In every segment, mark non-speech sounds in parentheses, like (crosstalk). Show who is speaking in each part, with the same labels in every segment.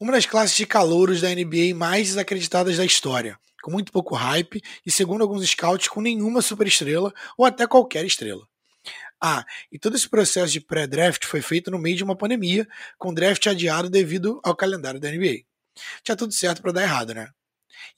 Speaker 1: Uma das classes de calouros da NBA mais desacreditadas da história, com muito pouco hype e, segundo alguns scouts, com nenhuma superestrela ou até qualquer estrela. Ah, e todo esse processo de pré-draft foi feito no meio de uma pandemia, com draft adiado devido ao calendário da NBA. Tinha tudo certo para dar errado, né?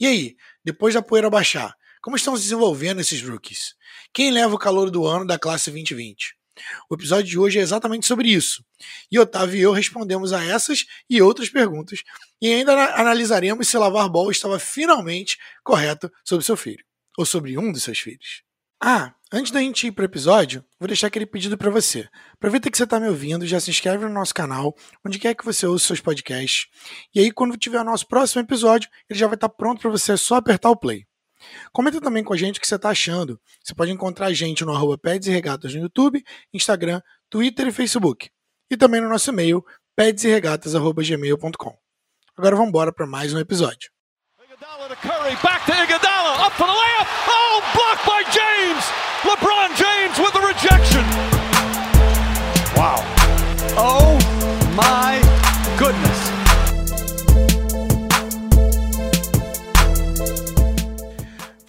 Speaker 1: E aí, depois da poeira baixar, como estão se desenvolvendo esses rookies? Quem leva o calor do ano da classe 2020? O episódio de hoje é exatamente sobre isso. E Otávio e eu respondemos a essas e outras perguntas, e ainda analisaremos se Lavar Ball estava finalmente correto sobre seu filho, ou sobre um dos seus filhos. Ah, antes da gente ir para o episódio, vou deixar aquele pedido para você. Aproveita que você está me ouvindo, já se inscreve no nosso canal, onde quer que você ouça seus podcasts. E aí, quando tiver o nosso próximo episódio, ele já vai estar tá pronto para você, é só apertar o play. Comenta também com a gente o que você está achando. Você pode encontrar a gente no arroba Peds e Regatas no YouTube, Instagram, Twitter e Facebook. E também no nosso e-mail, pedsregatas.gmail.com. Agora vamos embora para mais um episódio. Back to Iguodala,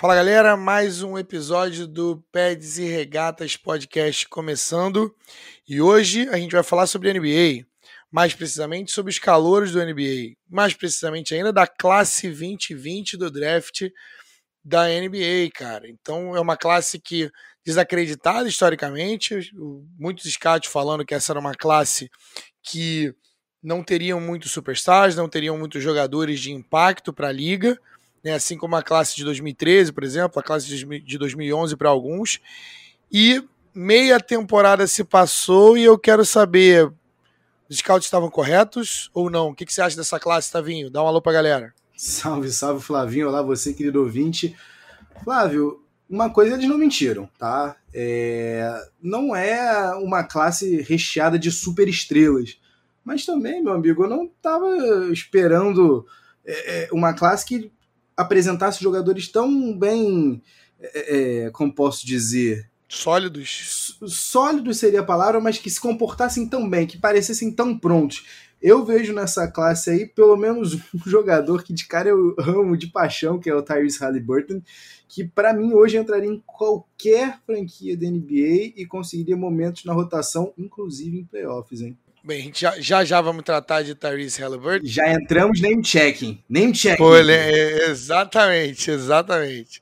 Speaker 1: Fala galera, mais um episódio do Peds e Regatas Podcast começando. E hoje a gente vai falar sobre NBA, mais precisamente sobre os calouros do NBA, mais precisamente ainda da classe 2020 do draft da NBA, cara. Então é uma classe que desacreditada historicamente, muitos scouts falando que essa era uma classe que não teriam muitos superstars, não teriam muitos jogadores de impacto para a liga, né? assim como a classe de 2013, por exemplo, a classe de 2011 para alguns. E meia temporada se passou e eu quero saber os scouts estavam corretos ou não? O que, que você acha dessa classe, Tavinho? Dá um alô pra galera.
Speaker 2: Salve, salve, Flavinho. Olá, você, querido ouvinte. Flávio, uma coisa eles não mentiram, tá? É... Não é uma classe recheada de super estrelas. Mas também, meu amigo, eu não estava esperando é, é, uma classe que apresentasse jogadores tão bem. É, é, como posso dizer?
Speaker 1: Sólidos.
Speaker 2: Sólidos seria a palavra, mas que se comportassem tão bem, que parecessem tão prontos. Eu vejo nessa classe aí pelo menos (laughs) um jogador que de cara eu amo de paixão, que é o Tyrese Halliburton, que para mim hoje entraria em qualquer franquia da NBA e conseguiria momentos na rotação, inclusive em playoffs, hein?
Speaker 1: Bem, a gente já, já, já vamos tratar de Tyrese Halliburton.
Speaker 2: Já entramos name checking. Name checking.
Speaker 1: Pô, é, exatamente, exatamente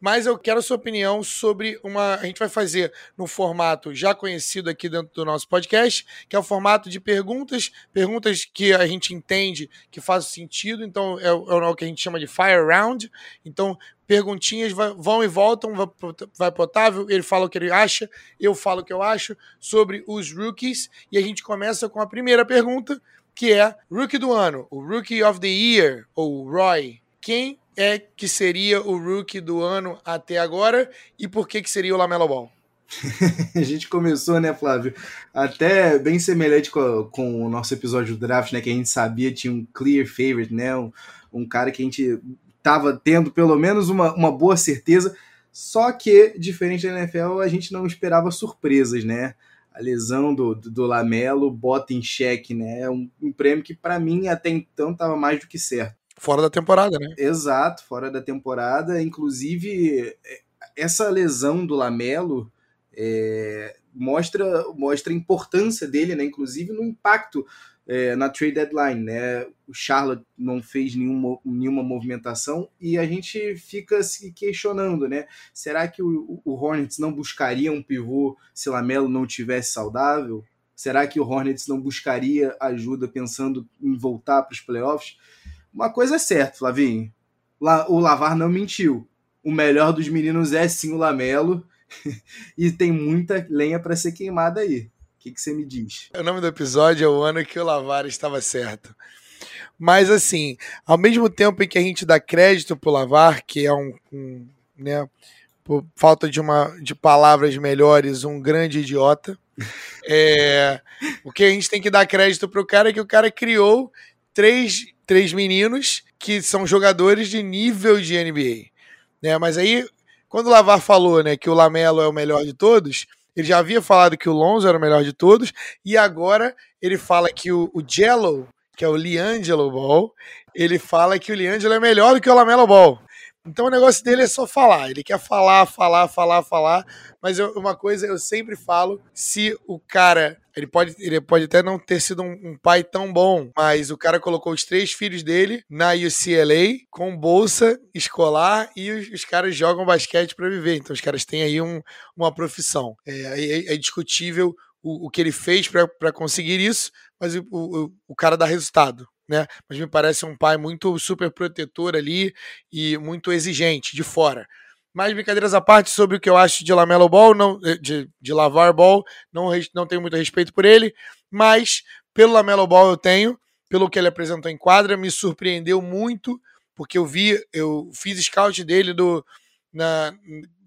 Speaker 1: mas eu quero a sua opinião sobre uma. A gente vai fazer no formato já conhecido aqui dentro do nosso podcast, que é o formato de perguntas, perguntas que a gente entende que fazem sentido, então é, é o que a gente chama de fire round. Então, perguntinhas vão e voltam, vai para o Otávio, ele fala o que ele acha, eu falo o que eu acho sobre os rookies, e a gente começa com a primeira pergunta, que é Rookie do ano, o Rookie of the Year, ou Roy. Quem é que seria o rookie do ano até agora e por que, que seria o Lamelo Ball? (laughs)
Speaker 2: a gente começou, né, Flávio? Até bem semelhante com, com, o nosso episódio do draft, né? Que a gente sabia tinha um clear favorite, né? Um, um cara que a gente tava tendo pelo menos uma, uma boa certeza. Só que, diferente da NFL, a gente não esperava surpresas, né? A lesão do, do, Lamelo bota em xeque, né? É um, um prêmio que, para mim, até então, estava mais do que certo.
Speaker 1: Fora da temporada, né?
Speaker 2: Exato, fora da temporada. Inclusive, é, essa lesão do Lamelo é, mostra, mostra a importância dele, né? Inclusive no impacto é, na trade deadline, né? O Charlotte não fez nenhuma, nenhuma movimentação e a gente fica se questionando, né? Será que o, o Hornets não buscaria um pivô se Lamelo não tivesse saudável? Será que o Hornets não buscaria ajuda pensando em voltar para os playoffs? Uma coisa é certa, Flavinho. O Lavar não mentiu. O melhor dos meninos é sim o Lamelo. (laughs) e tem muita lenha para ser queimada aí. O que, que você me diz?
Speaker 1: O nome do episódio é o ano que o Lavar estava certo. Mas assim, ao mesmo tempo em que a gente dá crédito pro Lavar, que é um, um né, por falta de uma de palavras melhores, um grande idiota. (laughs) É, o que a gente tem que dar crédito pro cara é que o cara criou três três meninos que são jogadores de nível de NBA. Né? Mas aí, quando o Lavar falou né, que o Lamelo é o melhor de todos, ele já havia falado que o Lonzo era o melhor de todos, e agora ele fala que o, o Jello, que é o Liangelo Ball, ele fala que o Liangelo é melhor do que o Lamelo Ball. Então o negócio dele é só falar. Ele quer falar, falar, falar, falar. Mas eu, uma coisa eu sempre falo: se o cara. Ele pode, ele pode até não ter sido um, um, pai tão bom, mas o cara colocou os três filhos dele na UCLA com bolsa escolar e os, os caras jogam basquete para viver. Então os caras têm aí um, uma profissão. É, é, é discutível o, o, que ele fez para conseguir isso, mas o, o, o cara dá resultado né? Mas me parece um pai muito super protetor ali e muito exigente de fora. Mais brincadeiras à parte sobre o que eu acho de Lamelo Ball, não, eh, de, de Lavar Ball, não, não tenho muito respeito por ele, mas pelo Lamelo Ball eu tenho, pelo que ele apresentou em quadra, me surpreendeu muito, porque eu vi, eu fiz scout dele do, na,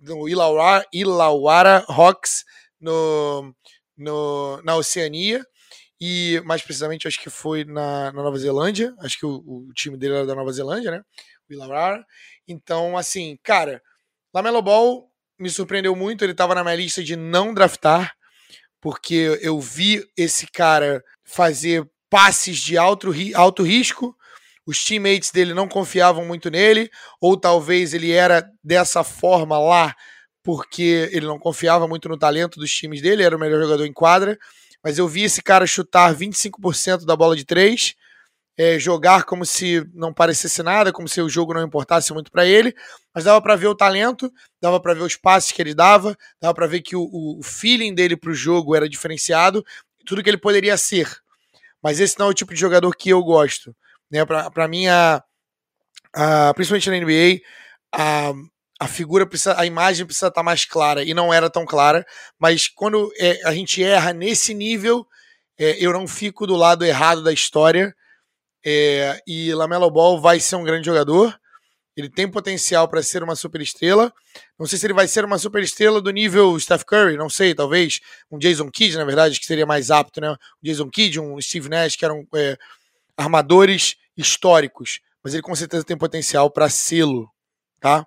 Speaker 1: no Ilauara, Ilauara Hawks no, no, na Oceania, e mais precisamente acho que foi na, na Nova Zelândia, acho que o, o, time dele era da Nova Zelândia, né? O Illawarra. Então, assim, cara, Lamelo Ball me surpreendeu muito, ele estava na minha lista de não draftar, porque eu vi esse cara fazer passes de alto, alto risco, os teammates dele não confiavam muito nele, ou talvez ele era dessa forma lá porque ele não confiava muito no talento dos times dele, era o melhor jogador em quadra mas eu vi esse cara chutar 25% da bola de três, é, jogar como se não parecesse nada, como se o jogo não importasse muito para ele, mas dava para ver o talento, dava para ver os passes que ele dava, dava para ver que o, o feeling dele para o jogo era diferenciado, tudo que ele poderia ser. Mas esse não é o tipo de jogador que eu gosto. Né? Para mim, a, a, principalmente na NBA, a, a figura precisa, a imagem precisa estar tá mais clara e não era tão clara, mas quando é, a gente erra nesse nível, é, eu não fico do lado errado da história. É, e Lamelo Ball vai ser um grande jogador. Ele tem potencial para ser uma superestrela. Não sei se ele vai ser uma superestrela do nível Steph Curry, não sei, talvez um Jason Kidd, na verdade, que seria mais apto, né? Um Jason Kidd, um Steve Nash, que eram é, armadores históricos, mas ele com certeza tem potencial para sê-lo, tá?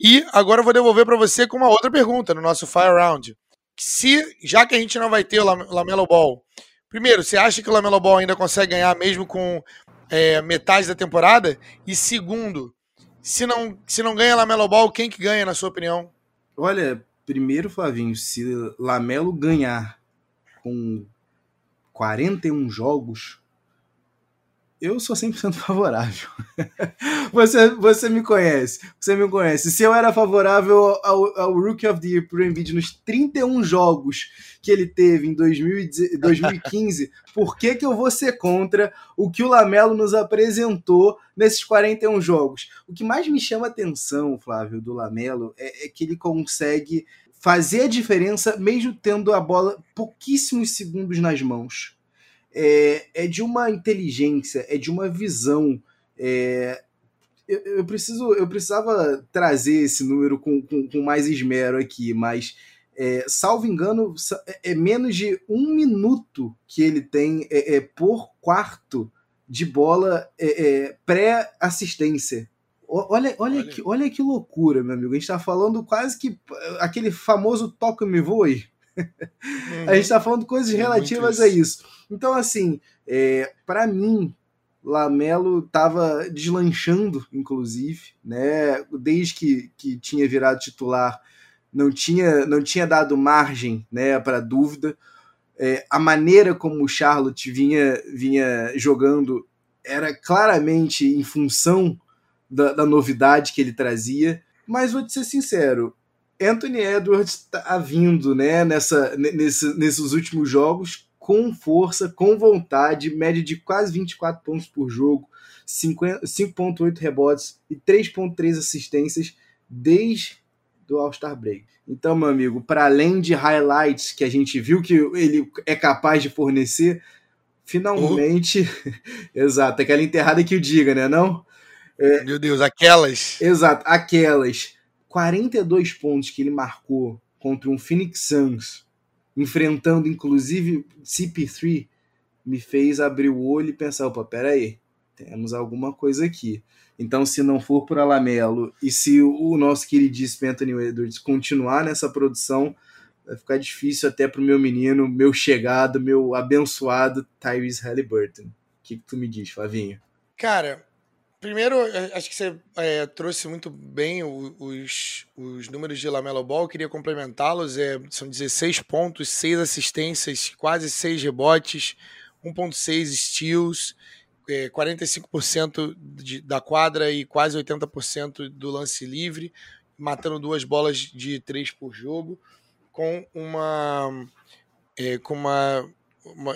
Speaker 1: E agora eu vou devolver para você com uma outra pergunta no nosso Fire Round. Se, já que a gente não vai ter o Lamelo Ball, primeiro, você acha que o Lamelo Ball ainda consegue ganhar mesmo com é, metade da temporada? E segundo, se não, se não ganha Lamelo Ball, quem que ganha, na sua opinião?
Speaker 2: Olha, primeiro, Flavinho, se Lamelo ganhar com 41 jogos, eu sou 100% (laughs) favorável. você, você me conhece, você me conhece. Se eu era favorável ao, ao Rookie of the Year pro Embiid nos 31 jogos que ele teve em 2015, (laughs) por que, que eu vou ser contra o que o Lamelo nos apresentou nesses 41 jogos? O que mais me chama atenção, Flávio, do Lamelo é, é que ele consegue fazer a diferença mesmo tendo a bola pouquíssimos segundos nas mãos é, é de uma inteligência, é de uma visão. É, eu, eu, preciso, eu precisava trazer esse número com, com, com mais esmero aqui, mas é, salvo engano, é, é menos de um minuto que ele tem é, é por quarto de bola é, é, pré-assistência. Olha, olha, olha. Que, olha que loucura, meu amigo. A gente está falando quase que aquele famoso toque-me voe. (laughs) Uhum. a gente está falando coisas relativas isso. a isso. Então, assim, é, para mim, Lamelo estava deslanchando, inclusive, né? Desde que, que tinha virado titular, não tinha, não tinha dado margem né, para dúvida. É, a maneira como o Charlotte vinha, vinha jogando era claramente em função da, da novidade que ele trazia. Mas vou te ser sincero, Anthony Edwards está vindo né, nessa, nesse, nesses últimos jogos com força, com vontade, média de quase 24 pontos por jogo, 5.8 rebotes e 3.3 assistências desde do All-Star Break. Então, meu amigo, para além de highlights que a gente viu que ele é capaz de fornecer, finalmente, uhum. (laughs) exato, aquela enterrada que o diga, né, não?
Speaker 1: É, meu Deus, aquelas.
Speaker 2: Exato, aquelas 42 pontos que ele marcou contra um Phoenix Suns enfrentando inclusive CP3, me fez abrir o olho e pensar, opa, peraí, temos alguma coisa aqui. Então, se não for por Alamelo e se o nosso queridíssimo Anthony Edwards continuar nessa produção, vai ficar difícil até para o meu menino, meu chegado, meu abençoado Tyrese Halliburton, que, que tu me diz, Flavinho?
Speaker 1: Cara, primeiro, acho que você é, trouxe muito bem os, os números de Lamelo Ball. Eu queria complementá-los. É, são 16 pontos, 6 assistências, quase 6 rebotes, 1.6 steals, é, 45% de, da quadra e quase 80% do lance livre, matando duas bolas de três por jogo, com uma é, com uma,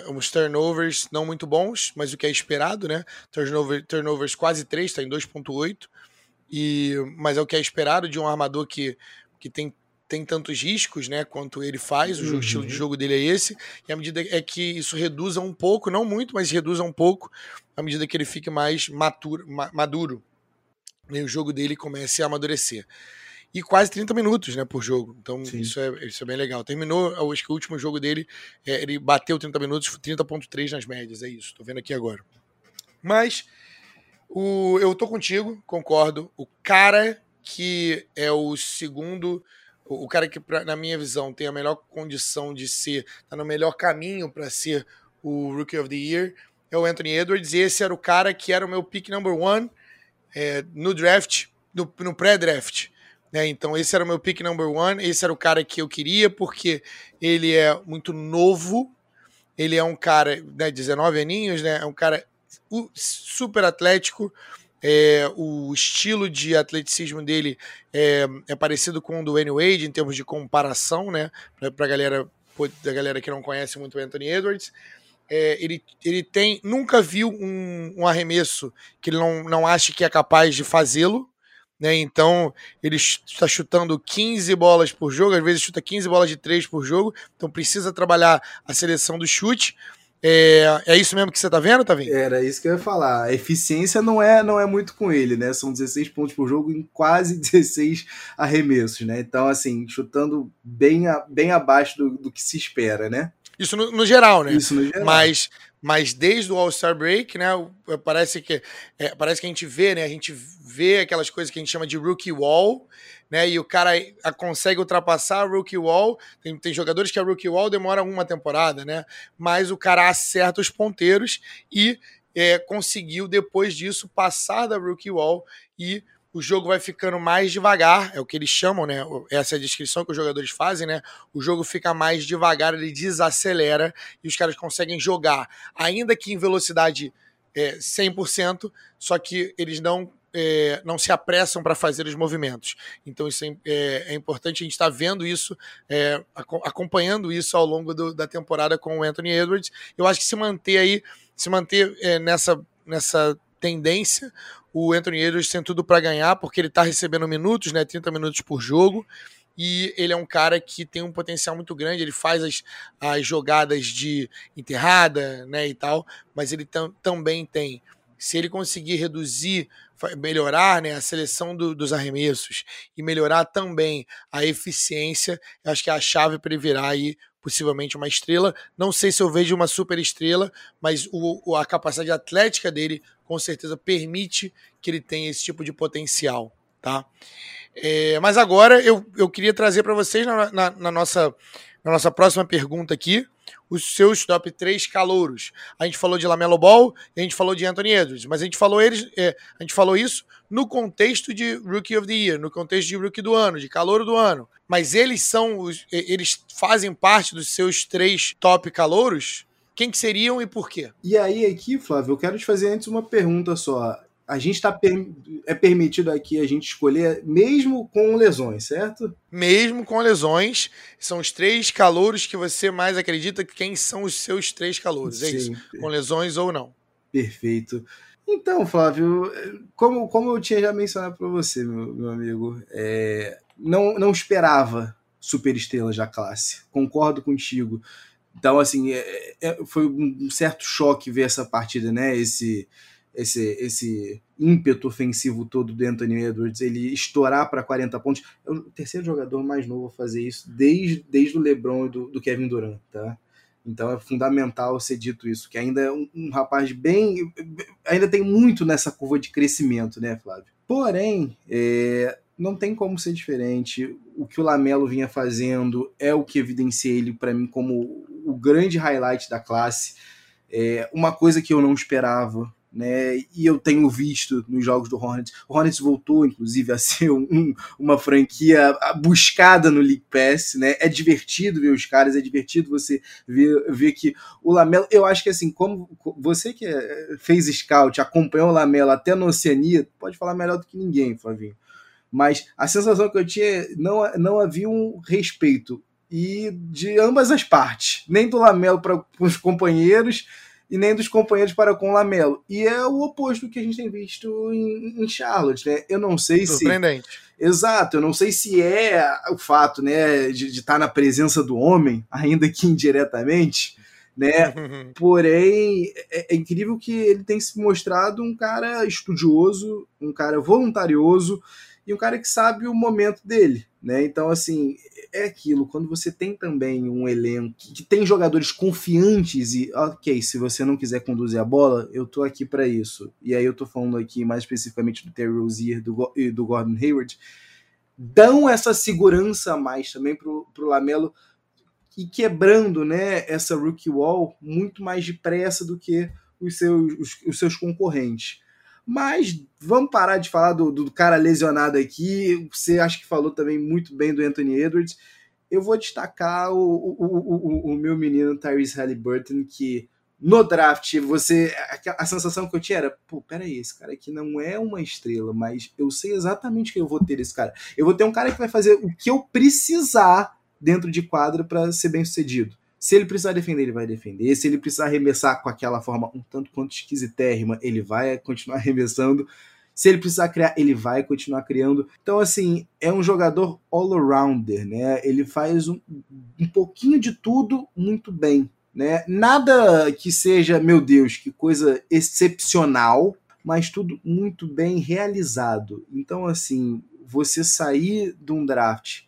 Speaker 1: uns turnovers não muito bons, mas o que é esperado, né? Turnover, turnovers quase 3, está em 2.8. E mas é o que é esperado de um armador que, que tem tem tantos riscos, né, quanto ele faz, o uhum. estilo de jogo dele é esse, e a medida é que isso reduza um pouco, não muito, mas reduza um pouco, à medida que ele fique mais maturo, ma maduro, e o jogo dele comece a amadurecer e quase 30 minutos né, por jogo. Então isso é, isso é bem legal. Terminou, acho que o último jogo dele, é, ele bateu 30 minutos, 30.3 nas médias, é isso. Tô vendo aqui agora. Mas o, eu tô contigo, concordo. O cara que é o segundo, o cara que, pra, na minha visão, tem a melhor condição de ser, tá no melhor caminho para ser o Rookie of the Year, é o Anthony Edwards. E esse era o cara que era o meu pick number one é, no draft, no, no pré-draft. Né? Então, esse era o meu pick number one. Esse era o cara que eu queria, porque ele é muito novo. Ele é um cara, né, 19 aninhos, né? É um cara super atlético. É, o estilo de atleticismo dele é, é, parecido com o do Wayne Wade em termos de comparação, né? Para a galera, da galera que não conhece muito o Anthony Edwards. É, ele, ele tem nunca viu um, um, arremesso que ele não, não acha que é capaz de fazê-lo. Né? Então, ele está chutando 15 bolas por jogo, às vezes chuta 15 bolas de 3 por jogo, então precisa trabalhar a seleção do chute. É, é isso mesmo que você está vendo, Tavinho?
Speaker 2: Era isso que eu ia falar. A eficiência não é, não é muito com ele, né? São 16 pontos por jogo em quase (laughs) 16 arremessos, né? Então, assim, chutando bem, a, bem abaixo do, do que se espera, né?
Speaker 1: Isso no, no, geral, né?
Speaker 2: Isso no geral.
Speaker 1: Mas, mas desde o All-Star Break, né? Parece que, é, parece que a gente vê, né? A gente vê aquelas coisas que a gente chama de rookie wall, né? E o cara consegue ultrapassar a rookie wall. Tem, tem jogadores que a rookie wall demora uma temporada, né? Mas o cara acerta os ponteiros e é, conseguiu, depois disso, passar da rookie wall e o jogo vai ficando mais devagar, é o que eles chamam, né? Essa é a descrição que os jogadores fazem, né? O jogo fica mais devagar, ele desacelera e os caras conseguem jogar, ainda que em velocidade é, 100%, só que eles não é, não se apressam para fazer os movimentos. Então isso é, é, é importante, a gente está vendo isso, é, acompanhando isso ao longo do, da temporada com o Anthony Edwards. Eu acho que se manter aí, se manter é, nessa, nessa tendência, o Anthony Edwards tem tudo para ganhar, porque ele está recebendo minutos, né, 30 minutos por jogo, e ele é um cara que tem um potencial muito grande, ele faz as, as jogadas de enterrada, né, e tal, mas ele tam, também tem, se ele conseguir reduzir, melhorar, né, a seleção do, dos arremessos e melhorar também a eficiência, eu acho que é a chave para ele virar aí possivelmente uma estrela. Não sei se eu vejo uma super estrela, mas o, a capacidade atlética dele com certeza permite que ele tenha esse tipo de potencial, tá? É, mas agora eu, eu queria trazer para vocês na, na, na, nossa, na nossa próxima pergunta aqui os seus top 3 calouros. A gente falou de Lamelo Ball e a gente falou de Anthony Edwards, mas a gente falou eles, é, a gente falou isso no contexto de Rookie of the Year, no contexto de Rookie do ano, de calouro do ano. Mas eles são os, eles fazem parte dos seus três top calouros? Quem que seriam e por quê?
Speaker 2: E aí aqui, Flávio, eu quero te fazer antes uma pergunta só a gente está per... é permitido aqui a gente escolher mesmo com lesões, certo?
Speaker 1: Mesmo com lesões, são os três calouros que você mais acredita que quem são os seus três calouros, é Sim. isso? Com lesões ou não?
Speaker 2: Perfeito. Então, Flávio, como, como eu tinha já mencionado para você, meu, meu amigo, é, não, não esperava superestrelas da classe. Concordo contigo. Então, assim, é, é, foi um certo choque ver essa partida, né? Esse, esse, esse ímpeto ofensivo todo do Anthony Edwards, ele estourar para 40 pontos. É o terceiro jogador mais novo a fazer isso desde, desde o LeBron e do, do Kevin Durant, tá? Então é fundamental ser dito isso, que ainda é um, um, rapaz bem. ainda tem muito nessa curva de crescimento, né, Flávio? Porém, é, não tem como ser diferente. O que o Lamelo vinha fazendo é o que evidencia ele para mim como o grande highlight da classe É uma coisa que eu não esperava né? E eu tenho visto nos jogos do Hornets. O Hornets voltou, inclusive, a (laughs) ser um, uma franquia buscada no League Pass, né? É divertido ver os caras, é divertido você ver, ver que o Lamelo. Eu acho que assim, como você que é, fez scout, acompanhou o Lamelo até na Oceania, pode falar melhor do que ninguém, Flavinho. Mas a sensação que eu tinha não, não havia um respeito e de ambas as partes, nem do Lamelo para os companheiros e nem dos companheiros para com o Lamelo. E é o oposto do que a gente tem visto em, em Charlotte, né? Eu não sei
Speaker 1: se. Surpreendente.
Speaker 2: Exato, eu não sei se é o fato, né, de, estar na presença do homem, ainda que indiretamente, né? (laughs) Porém, é, é, incrível que ele tem se mostrado um cara estudioso, um cara voluntarioso e um cara que sabe o momento dele, né? Então, assim, é aquilo, quando você tem também um elenco que, tem jogadores confiantes e, ok, se você não quiser conduzir a bola, eu tô aqui para isso. E aí eu tô falando aqui mais especificamente do Terry Rozier do, e do Gordon Hayward, dão essa segurança a mais também pro, pro Lamelo e quebrando, né, essa rookie wall muito mais depressa do que os seus, os, os seus concorrentes. Mas vamos parar de falar do, do cara lesionado aqui. Você acha que falou também muito bem do Anthony Edwards. Eu vou destacar o, o, o, o meu menino Tyrese Halliburton, que no draft, você. A, a, sensação que eu tinha era, pô, peraí, esse cara aqui não é uma estrela, mas eu sei exatamente que eu vou ter esse cara. Eu vou ter um cara que vai fazer o que eu precisar dentro de quadra para ser bem sucedido. Se ele precisar defender, ele vai defender. Se ele precisar arremessar com aquela forma um tanto quanto esquisitérrima, ele vai continuar (laughs) arremessando. Se ele precisar criar, ele vai continuar criando. Então, assim, é um jogador all-rounder, né? Ele faz um, um pouquinho de tudo muito bem, né? Nada que seja, meu Deus, que coisa excepcional, mas tudo muito bem realizado. Então, assim, você sair de um draft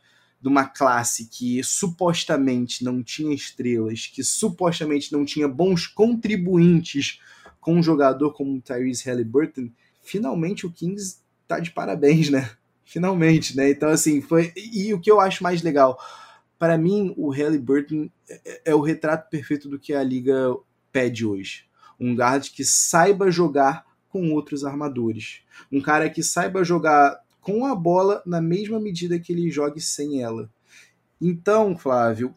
Speaker 2: de uma classe que supostamente não tinha estrelas, que supostamente não tinha bons contribuintes com um jogador como Tyrese Halliburton, finalmente o Kings tá de parabéns, né? Finalmente, né? Então, assim, foi. E o que eu acho mais legal, para mim, o Halliburton é, é o retrato perfeito do que a liga pede hoje. Um guard que saiba jogar com outros armadores. Um cara que saiba jogar com a bola na mesma medida que ele jogue sem ela. Então, Flávio,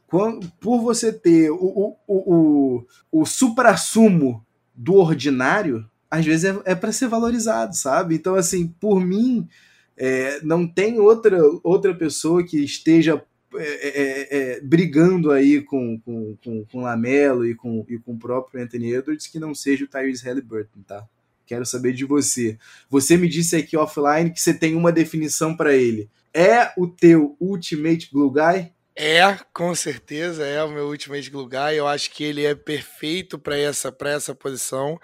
Speaker 2: por você ter o, o, o, o supra-sumo do ordinário, às vezes é, é para ser valorizado, sabe? Então, assim, por mim, é, não tem outra, outra pessoa que esteja é, é, é, brigando aí com, com, com, com Lamelo e com, e com o próprio Anthony Edwards que não seja o Tyrese Halliburton, tá? Quero saber de você. Você me disse aqui offline que você tem uma definição para ele. É o teu Ultimate Glue Guy?
Speaker 1: É, com certeza é o meu Ultimate Glue Guy. Eu acho que ele é perfeito para essa, essa posição.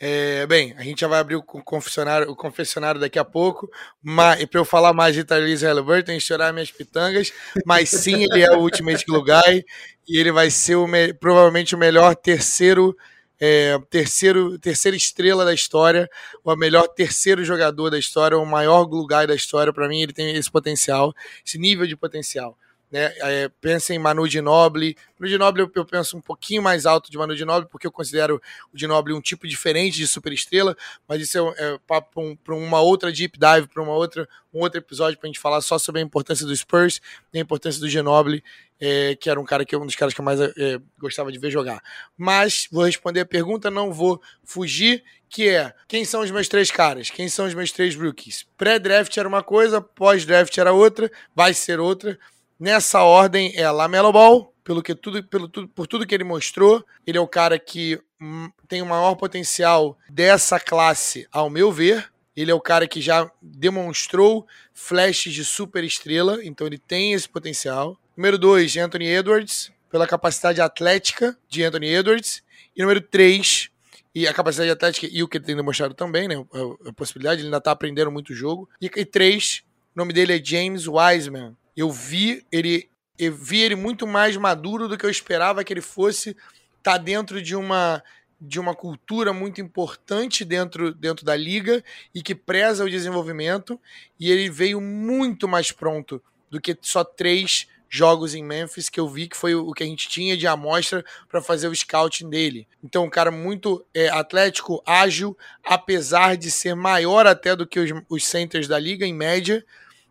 Speaker 1: É, bem, a gente já vai abrir o confessionário, o confessionário daqui a pouco, mas para eu falar mais de Tyrese Halliburton e chorar minhas pitangas, mas sim, ele é o Ultimate Glue Guy e ele vai ser o, provavelmente o melhor terceiro é, terceiro, terceira estrela da história, o melhor terceiro jogador da história, o maior guy da história. Para mim, ele tem esse potencial, esse nível de potencial. Né? É, pensa em Manu Ginobili. Manu Ginobili eu, eu penso um pouquinho mais alto de Manu Ginobili, porque eu considero o Ginobili um tipo diferente de superestrela, mas isso é, é papo para um, uma outra deep dive, para uma outra, um outro episódio para a gente falar só sobre a importância do Spurs e a importância do Ginobili, é, que era um cara que um dos caras que eu mais é, gostava de ver jogar. Mas vou responder a pergunta, não vou fugir, que é quem são os meus três caras? Quem são os meus três rookies? Pré-draft era uma coisa, pós-draft era outra, vai ser outra. Nessa ordem é Lamelo Ball, pelo que tudo, pelo tudo, por tudo que ele mostrou. Ele é o cara que hum, tem o maior potencial dessa classe, ao meu ver. Ele é o cara que já demonstrou flashes de super estrela, então ele tem esse potencial. Número 2, Anthony Edwards, pela capacidade atlética de Anthony Edwards. E número 3, e a capacidade atlética e o que ele tem demonstrado também, né? A, possibilidade, ele ainda tá aprendendo muito o jogo. E, e três, o nome dele é James Wiseman, eu vi ele, eu vi ele muito mais maduro do que eu esperava que ele fosse. Tá dentro de uma de uma cultura muito importante dentro, dentro da liga e que preza o desenvolvimento. E ele veio muito mais pronto do que só três jogos em Memphis que eu vi que foi o que a gente tinha de amostra para fazer o scouting dele. Então, um cara muito é, atlético, ágil, apesar de ser maior até do que os, os centers da liga, em média.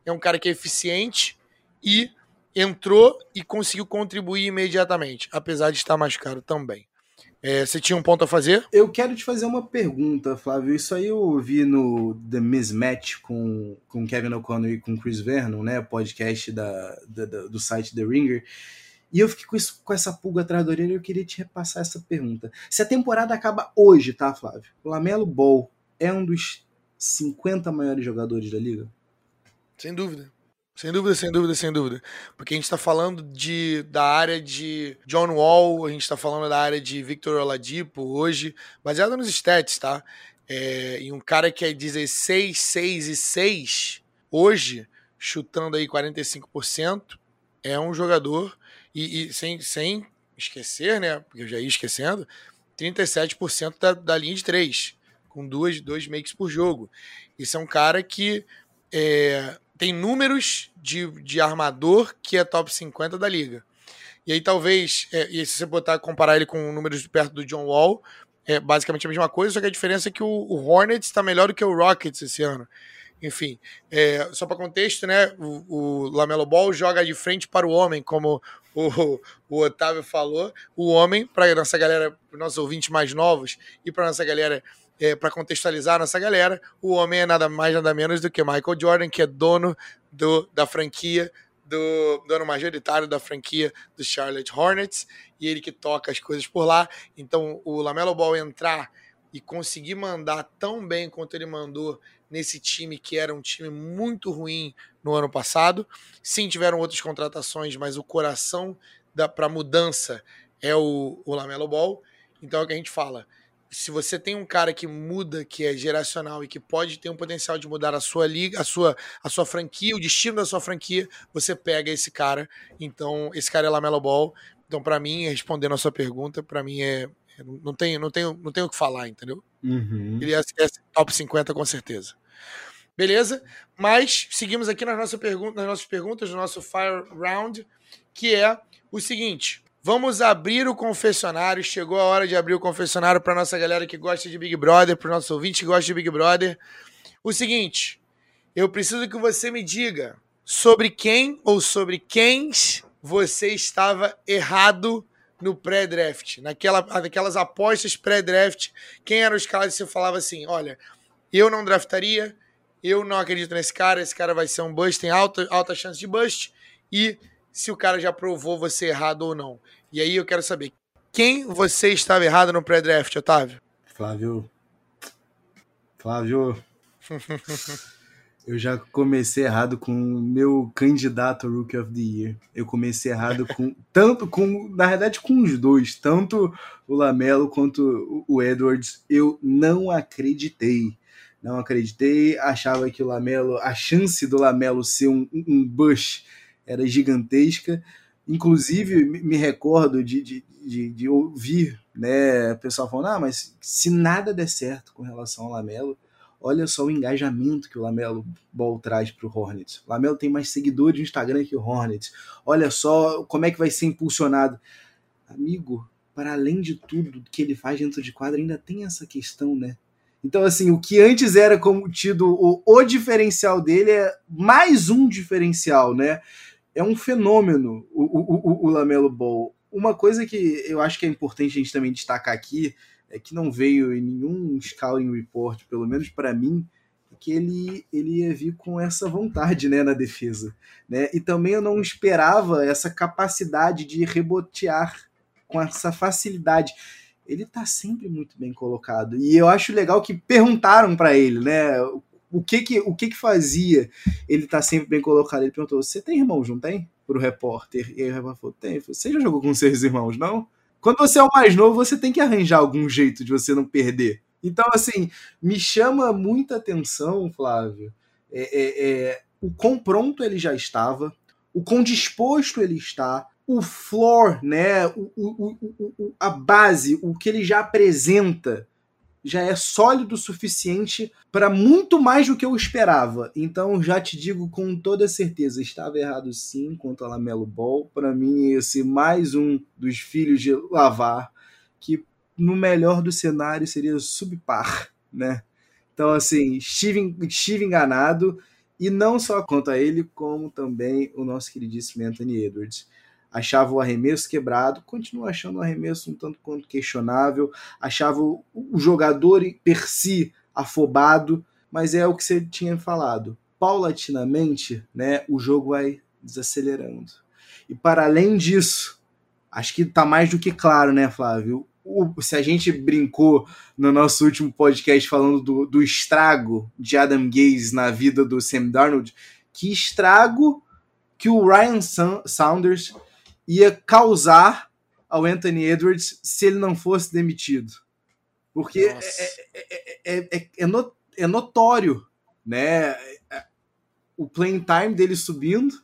Speaker 1: É um cara que é eficiente e entrou e conseguiu contribuir imediatamente, apesar de estar mais caro também. É, você tinha um ponto a fazer?
Speaker 2: Eu quero te fazer uma pergunta, Flávio. Isso aí eu ouvi no The Mismatch com, com Kevin O'Connor e com Chris Vernon, né? Podcast da, da, do site The Ringer. E eu fiquei com, isso, com essa pulga atrás da orelha e eu queria te repassar essa pergunta. Se a temporada acaba hoje, tá, Flávio? O Lamelo Ball é um dos 50 maiores jogadores da liga?
Speaker 1: Sem dúvida. Sem dúvida, sem dúvida, sem dúvida. Porque a gente está falando de, da área de John Wall, a gente está falando da área de Victor Oladipo hoje, baseado nos stats, tá? É, e um cara que é 16, 6 e 6 hoje, chutando aí 45%, é um jogador, e, e sem, sem esquecer, né? Porque eu já ia esquecendo, 37% da, da linha de 3, com duas, dois makes por jogo. Isso é um cara que é, tem números de, de armador que é top 50 da liga. E aí talvez, é, e se você botar comparar ele com números de perto do John Wall, é basicamente a mesma coisa, só que a diferença é que o, o Hornets está melhor do que o Rockets esse ano. Enfim, é, só para contexto, né? O, o, Lamelo Ball joga de frente para o homem, como o, o Otávio falou. O homem, para nossa galera, para nossos ouvintes mais novos e para nossa galera é, para contextualizar nossa galera, o homem é nada mais nada menos do que Michael Jordan, que é dono do, da franquia, do dono majoritário da franquia do Charlotte Hornets, e ele que toca as coisas por lá. Então, o Lamelo Ball entrar e conseguir mandar tão bem quanto ele mandou nesse time que era um time muito ruim no ano passado. Sim, tiveram outras contratações, mas o coração para mudança é o, o Lamelo Ball. Então é o que a gente fala se você tem um cara que muda, que é geracional e que pode ter um potencial de mudar a sua liga, a sua, a sua franquia, o destino da sua franquia, você pega esse cara. Então, esse cara é Lamelo Ball. Então, para mim, respondendo a sua pergunta, para mim é, é não tenho, não tenho, não tenho o que falar, entendeu?
Speaker 2: Uhum.
Speaker 1: Ele é, é, top 50 com certeza. Beleza? Mas seguimos aqui nas nossas, perguntas, nas nossas perguntas, no nosso Fire Round, que é o seguinte: Vamos abrir o confessionário. Chegou a hora de abrir o confessionário para nossa galera que gosta de Big Brother, para o nosso ouvinte que gosta de Big Brother. O seguinte, eu preciso que você me diga sobre quem ou sobre quem você estava errado no pré-draft, naquela, naquelas apostas pré-draft, quem eram os caras que você falava assim, olha, eu não draftaria, eu não acredito nesse cara, esse cara vai ser um bust, tem alta, alta chance de bust, e se o cara já provou você errado ou não. E aí eu quero saber, quem você estava errado no pré-draft, Otávio?
Speaker 2: Flávio. Flávio. eu já comecei errado com o meu candidato Rookie of the Year. Eu comecei errado com tanto com, na verdade com os dois, tanto o Lamelo quanto o Edwards. Eu não acreditei. Não acreditei, achava que o Lamelo, a chance do Lamelo ser um, um bush era gigantesca. Inclusive, me recordo de, de, de, de ouvir né, o pessoal falando: ah, mas se nada der certo com relação ao Lamelo, olha só o engajamento que o Lamelo Ball traz para o Hornets. O Lamelo tem mais seguidores no Instagram que o Hornets. Olha só como é que vai ser impulsionado. Amigo, para além de tudo que ele faz dentro de quadra, ainda tem essa questão, né? Então, assim, o que antes era como tido o, o diferencial dele é mais um diferencial, né? É um fenômeno o, o, o, Lamelo Ball. Uma coisa que eu acho que é importante a gente também destacar aqui, é que não veio em nenhum scouting report, pelo menos para mim, que ele, ele ia vir com essa vontade né, na defesa. Né? E também eu não esperava essa capacidade de rebotear com essa facilidade. Ele está sempre muito bem colocado. E eu acho legal que perguntaram para ele, né? O que que, o que que fazia ele estar tá sempre bem colocado? Ele perguntou: Você tem irmãos, não tem? Para o repórter. E aí o repórter falou: Tem. Você já jogou com seus irmãos, não? Quando você é o mais novo, você tem que arranjar algum jeito de você não perder. Então, assim, me chama muita atenção, Flávio, é, é, é, o quão pronto ele já estava, o quão disposto ele está, o floor, né, o, o, o, a base, o que ele já apresenta já é sólido o suficiente para muito mais do que eu esperava. Então já te digo com toda certeza, estava errado sim quanto a Lamelo Ball. Para mim esse mais um dos filhos de Lavar que no melhor do cenário seria subpar, né? Então assim, estive, estive enganado e não só quanto a ele, como também o nosso queridíssimo Anthony Edwards achava o arremesso quebrado, continua achando o arremesso um tanto quanto questionável, achava o, jogador per si afobado, mas é o que você tinha falado. Paulatinamente, né, o jogo vai desacelerando. E para além disso, acho que está mais do que claro, né, Flávio? Se a gente brincou no nosso último podcast falando do, do estrago de Adam Gaze na vida do Sam Darnold, que estrago que o Ryan Saunders ia causar ao Anthony Edwards se ele não fosse demitido. Porque é, é, é, é, no, é notório, né? O playing time dele subindo,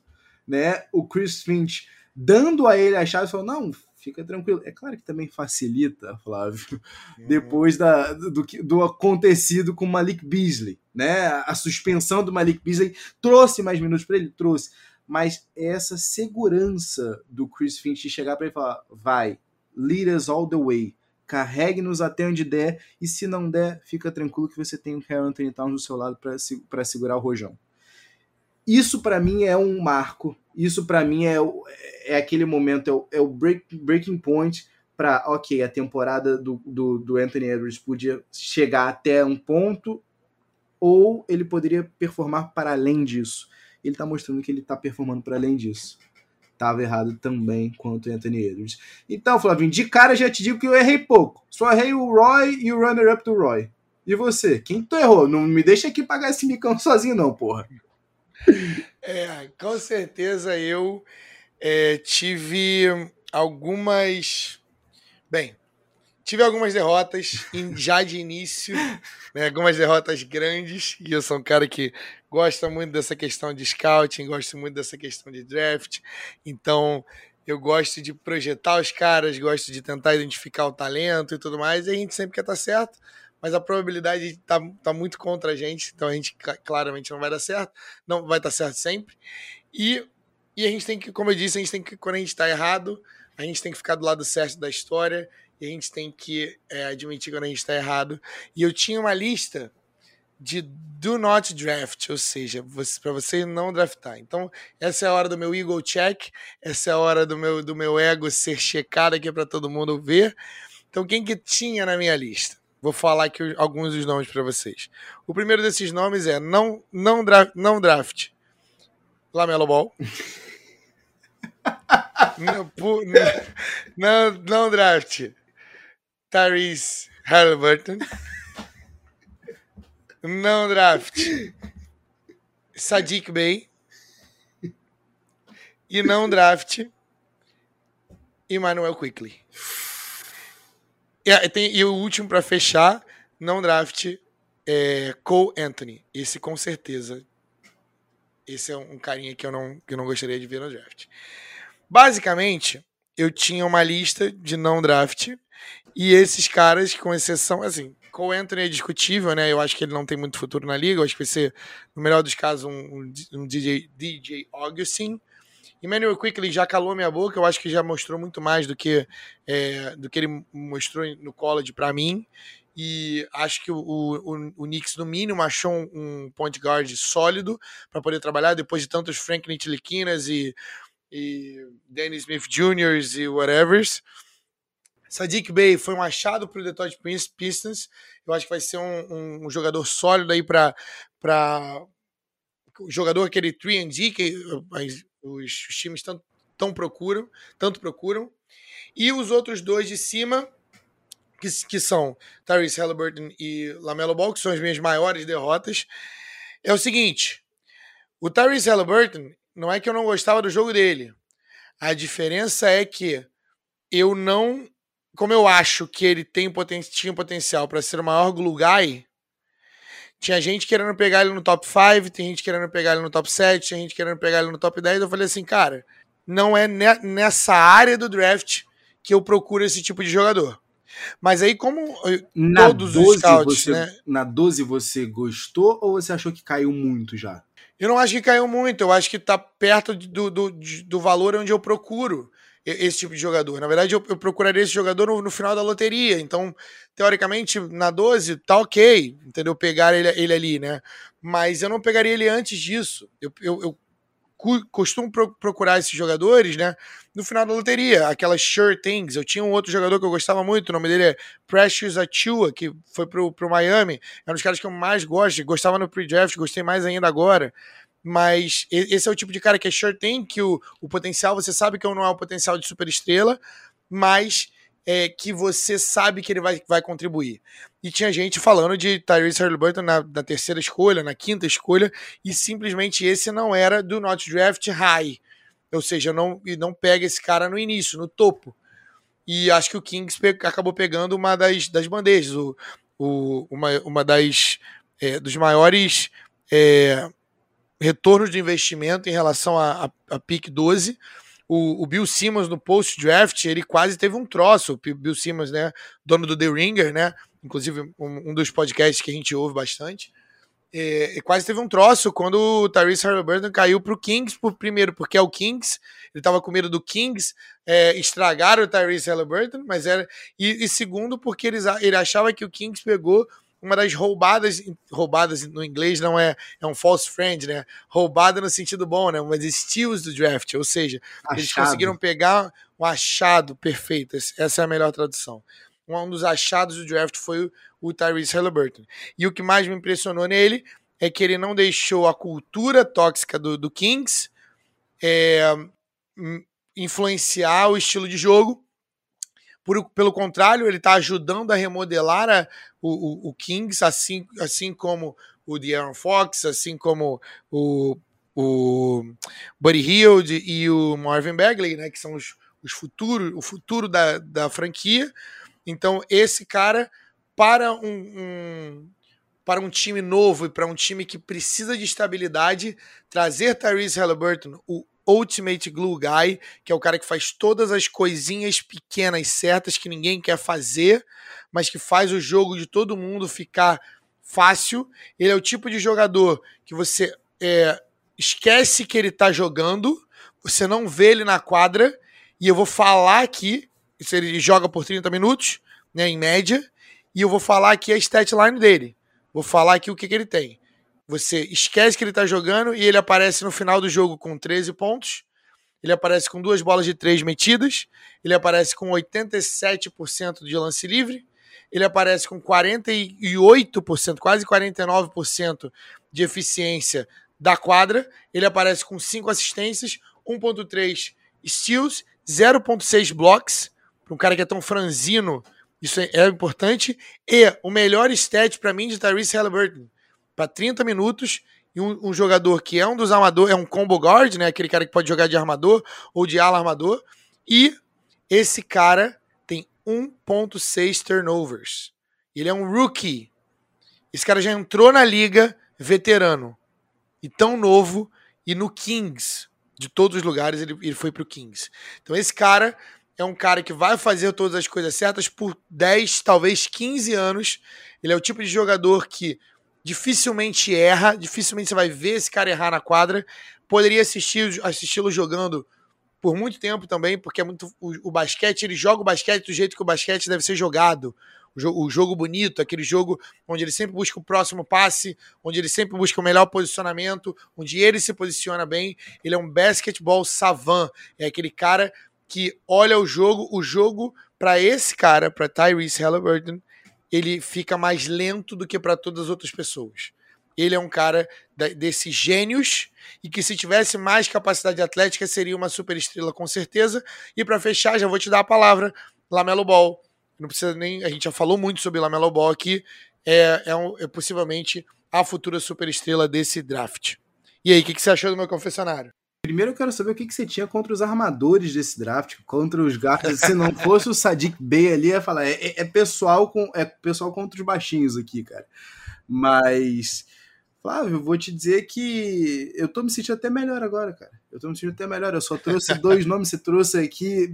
Speaker 2: né? O Chris Finch dando a ele a chave e falou: não, fica tranquilo. É claro que também facilita, Flávio, uhum. depois da, do, do acontecido com o Malik Beasley, né? A suspensão do Malik Beasley trouxe mais minutos para ele? Trouxe mas essa segurança do Chris Finch chegar para ele e falar: vai, lead us all the way, carregue-nos até onde der, e se não der, fica tranquilo que você tem o Carl Anthony Towns do seu lado para segurar o rojão. Isso para mim é um marco, isso para mim é, é aquele momento, é o, é o break, breaking point para, ok, a temporada do, do, do Anthony Edwards podia chegar até um ponto, ou ele poderia performar para além disso ele está mostrando que ele está performando para além disso. Tava errado também quanto Anthony Edwards. Então, Flavinho, de cara já te digo que eu errei pouco. Só errei o Roy e o runner-up do Roy. E você? Quem tu errou? Não me deixa aqui pagar esse micão sozinho, não, porra. (laughs)
Speaker 1: É, com certeza eu é, tive algumas. Bem, tive algumas derrotas já de início, né, algumas derrotas grandes, e eu sou um cara que gosta muito dessa questão de scouting, gosto muito dessa questão de draft, então eu gosto de projetar os caras, gosto de tentar identificar o talento e tudo mais, e a gente sempre quer estar certo, mas a probabilidade está tá muito contra a gente, então a gente claramente não vai dar certo, não vai estar certo sempre, e, e a gente tem que, como eu disse, a gente tem que, quando a gente está errado, a gente tem que ficar do lado certo da história, e a gente tem que é, admitir quando a gente está errado. E eu tinha uma lista de do not draft, ou seja, para você não draftar. Então, essa é a hora do meu ego check, essa é a hora do meu, do meu ego ser checado aqui para todo mundo ver. Então, quem que tinha na minha lista? Vou falar aqui alguns dos nomes para vocês. O primeiro desses nomes é não não draft, não draft. Lamelo Ball. (laughs) não, não, não draft. Tyrese Halliburton. Não draft. Sadiq Bey. E não draft. Emmanuel Quickly. E, tem, e o último para fechar, não draft é, Cole Anthony. Esse com certeza. Esse é um carinha que eu não, que eu não gostaria de ver no draft. Basicamente, eu tinha uma lista de não draft e esses caras, com exceção, assim, Cole Anthony é discutível, né? Eu acho que ele não tem muito futuro na liga. Eu acho que vai ser, no melhor dos casos, um, um DJ, DJ Augustin. Emmanuel Quickly já calou minha boca. Eu acho que já mostrou muito mais do que, é, do que ele mostrou no college para mim. E acho que o, o, o Knicks, no mínimo, achou um, point guard sólido para poder trabalhar depois de tantos Frank Nitiliquinas e, e Danny Smith Jr. e whatevers. Sadiq Bey foi um achado para o Detroit Pistons. Eu acho que vai ser um, um jogador sólido aí para o jogador aquele 3D que os, os times tanto, tão procuram, tanto procuram. E os outros dois de cima, que, que são Tyrese Halliburton e Lamelo Ball, que são as minhas maiores derrotas, é o seguinte: o Tyrese Halliburton não é que eu não gostava do jogo dele. A diferença é que eu não como eu acho que ele tem poten tinha potencial para ser o maior glue guy, tinha gente querendo pegar ele no top 5, tem gente querendo pegar ele no top 7, tem gente querendo pegar ele no top 10. Eu falei assim, cara, não é ne nessa área do draft que eu procuro esse tipo de jogador. Mas aí, como eh, na todos 12 os scouts,
Speaker 2: você,
Speaker 1: né?
Speaker 2: Na 12 você gostou ou você achou que caiu muito já?
Speaker 1: Eu não acho que caiu muito, eu acho que tá perto do, do, do valor onde eu procuro esse tipo de jogador. Na verdade, eu, eu procuraria esse jogador no, no, final da loteria. Então, teoricamente, na 12, tá ok, entendeu? Pegar ele, ele ali, né? Mas eu não pegaria ele antes disso. Eu, eu, eu costumo pro, procurar esses jogadores, né? No final da loteria, aquelas sure things. Eu tinha um outro jogador que eu gostava muito, o nome dele é Precious Achua, que foi pro, pro Miami. É um dos caras que eu mais gosto. Gostava no pre-draft, gostei mais ainda agora. Mas esse é o tipo de cara que é sure thing, que o, o potencial, você sabe que não é o potencial de super estrela, mas é, que você sabe que ele vai, vai contribuir. E tinha gente falando de Tyrese Halliburton na, na terceira escolha, na quinta escolha, e simplesmente esse não era do not draft high. Ou seja, não, não pega esse cara no início, no topo. E acho que o Kings pe acabou pegando uma das, das bandejas, o, o, uma, uma das é, dos maiores é, retornos de investimento em relação a, a, a pick 12 o, o Bill Simmons no post-draft, ele quase teve um troço. O Bill Simmons, né? Dono do The Ringer, né? Inclusive, um, um dos podcasts que a gente ouve bastante. E, e quase teve um troço quando o Tyrese Halliburton caiu para o Kings, por, primeiro, porque é o Kings, ele estava com medo do Kings é, estragar o Tyrese Halliburton, mas era. E, e segundo, porque eles, ele achava que o Kings pegou uma das roubadas, roubadas no inglês não é, é um false friend, né? Roubada no sentido bom, né? Umas steals do draft, ou seja, achado. eles conseguiram pegar um achado perfeito, essa é a melhor tradução. Um dos achados do draft foi o Tyrese Halliburton. E o que mais me impressionou nele é que ele não deixou a cultura tóxica do, do Kings é, influenciar o estilo de jogo, por, pelo contrário, ele está ajudando a remodelar a, o, o, o, Kings, assim, assim como o De'Aaron Fox, assim como o, o Buddy Hield e o Marvin Bagley, né, que são os, os futuros, o futuro da, da franquia. Então, esse cara, para um, um para um time novo e para um time que precisa de estabilidade, trazer Tyrese Halliburton, o Ultimate Glue Guy, que é o cara que faz todas as coisinhas pequenas certas que ninguém quer fazer, mas que faz o jogo de todo mundo ficar fácil. Ele é o tipo de jogador que você é, esquece que ele está jogando, você não vê ele na quadra, e eu vou falar aqui, se ele joga por 30 minutos, né, em média, e eu vou falar aqui a stat line dele. Vou falar aqui o que, que ele tem. Você esquece que ele está jogando e ele aparece no final do jogo com 13 pontos. Ele aparece com duas bolas de três metidas. Ele aparece com 87% de lance livre. Ele aparece com 48%, quase 49% de eficiência da quadra. Ele aparece com 5 assistências, 1.3 steals, 0.6 blocks. Para um cara que é tão franzino, isso é, importante. E o melhor stat para mim de Tyrese Halliburton para 30 minutos e um, um, jogador que é um dos armadores, é um combo guard, né? Aquele cara que pode jogar de armador ou de ala armador. E esse cara tem 1.6 turnovers. Ele é um rookie. Esse cara já entrou na liga veterano e tão novo e no Kings, de todos os lugares ele, ele foi pro Kings. Então esse cara é um cara que vai fazer todas as coisas certas por 10, talvez 15 anos. Ele é o tipo de jogador que dificilmente erra, dificilmente você vai ver esse cara errar na quadra. Poderia assistir assisti-lo jogando por muito tempo também, porque é muito o, o, basquete, ele joga o basquete do jeito que o basquete deve ser jogado. O jogo, o jogo bonito, aquele jogo onde ele sempre busca o próximo passe, onde ele sempre busca o melhor posicionamento, onde ele se posiciona bem. Ele é um basketball savant, é aquele cara que olha o jogo, o jogo para esse cara, para Tyrese Halliburton, ele fica mais lento do que para todas as outras pessoas. Ele é um cara desses gênios e que se tivesse mais capacidade atlética seria uma super estrela com certeza. E para fechar, já vou te dar a palavra, Lamelo Ball. Não precisa nem, a gente já falou muito sobre Lamelo Ball aqui. É, é, um, é possivelmente a futura super estrela desse draft. E aí, o que, que você achou do meu confessionário?
Speaker 2: Primeiro eu quero saber o que, que você tinha contra os armadores desse draft, contra os guards. Se não fosse o Sadiq Bey ali, ia falar, é, é, pessoal com, é pessoal contra os baixinhos aqui, cara. Mas, Flávio, vou te dizer que eu tô me sentindo até melhor agora, cara. Eu tô me sentindo até melhor. Eu só trouxe (laughs) dois nomes, você trouxe aqui.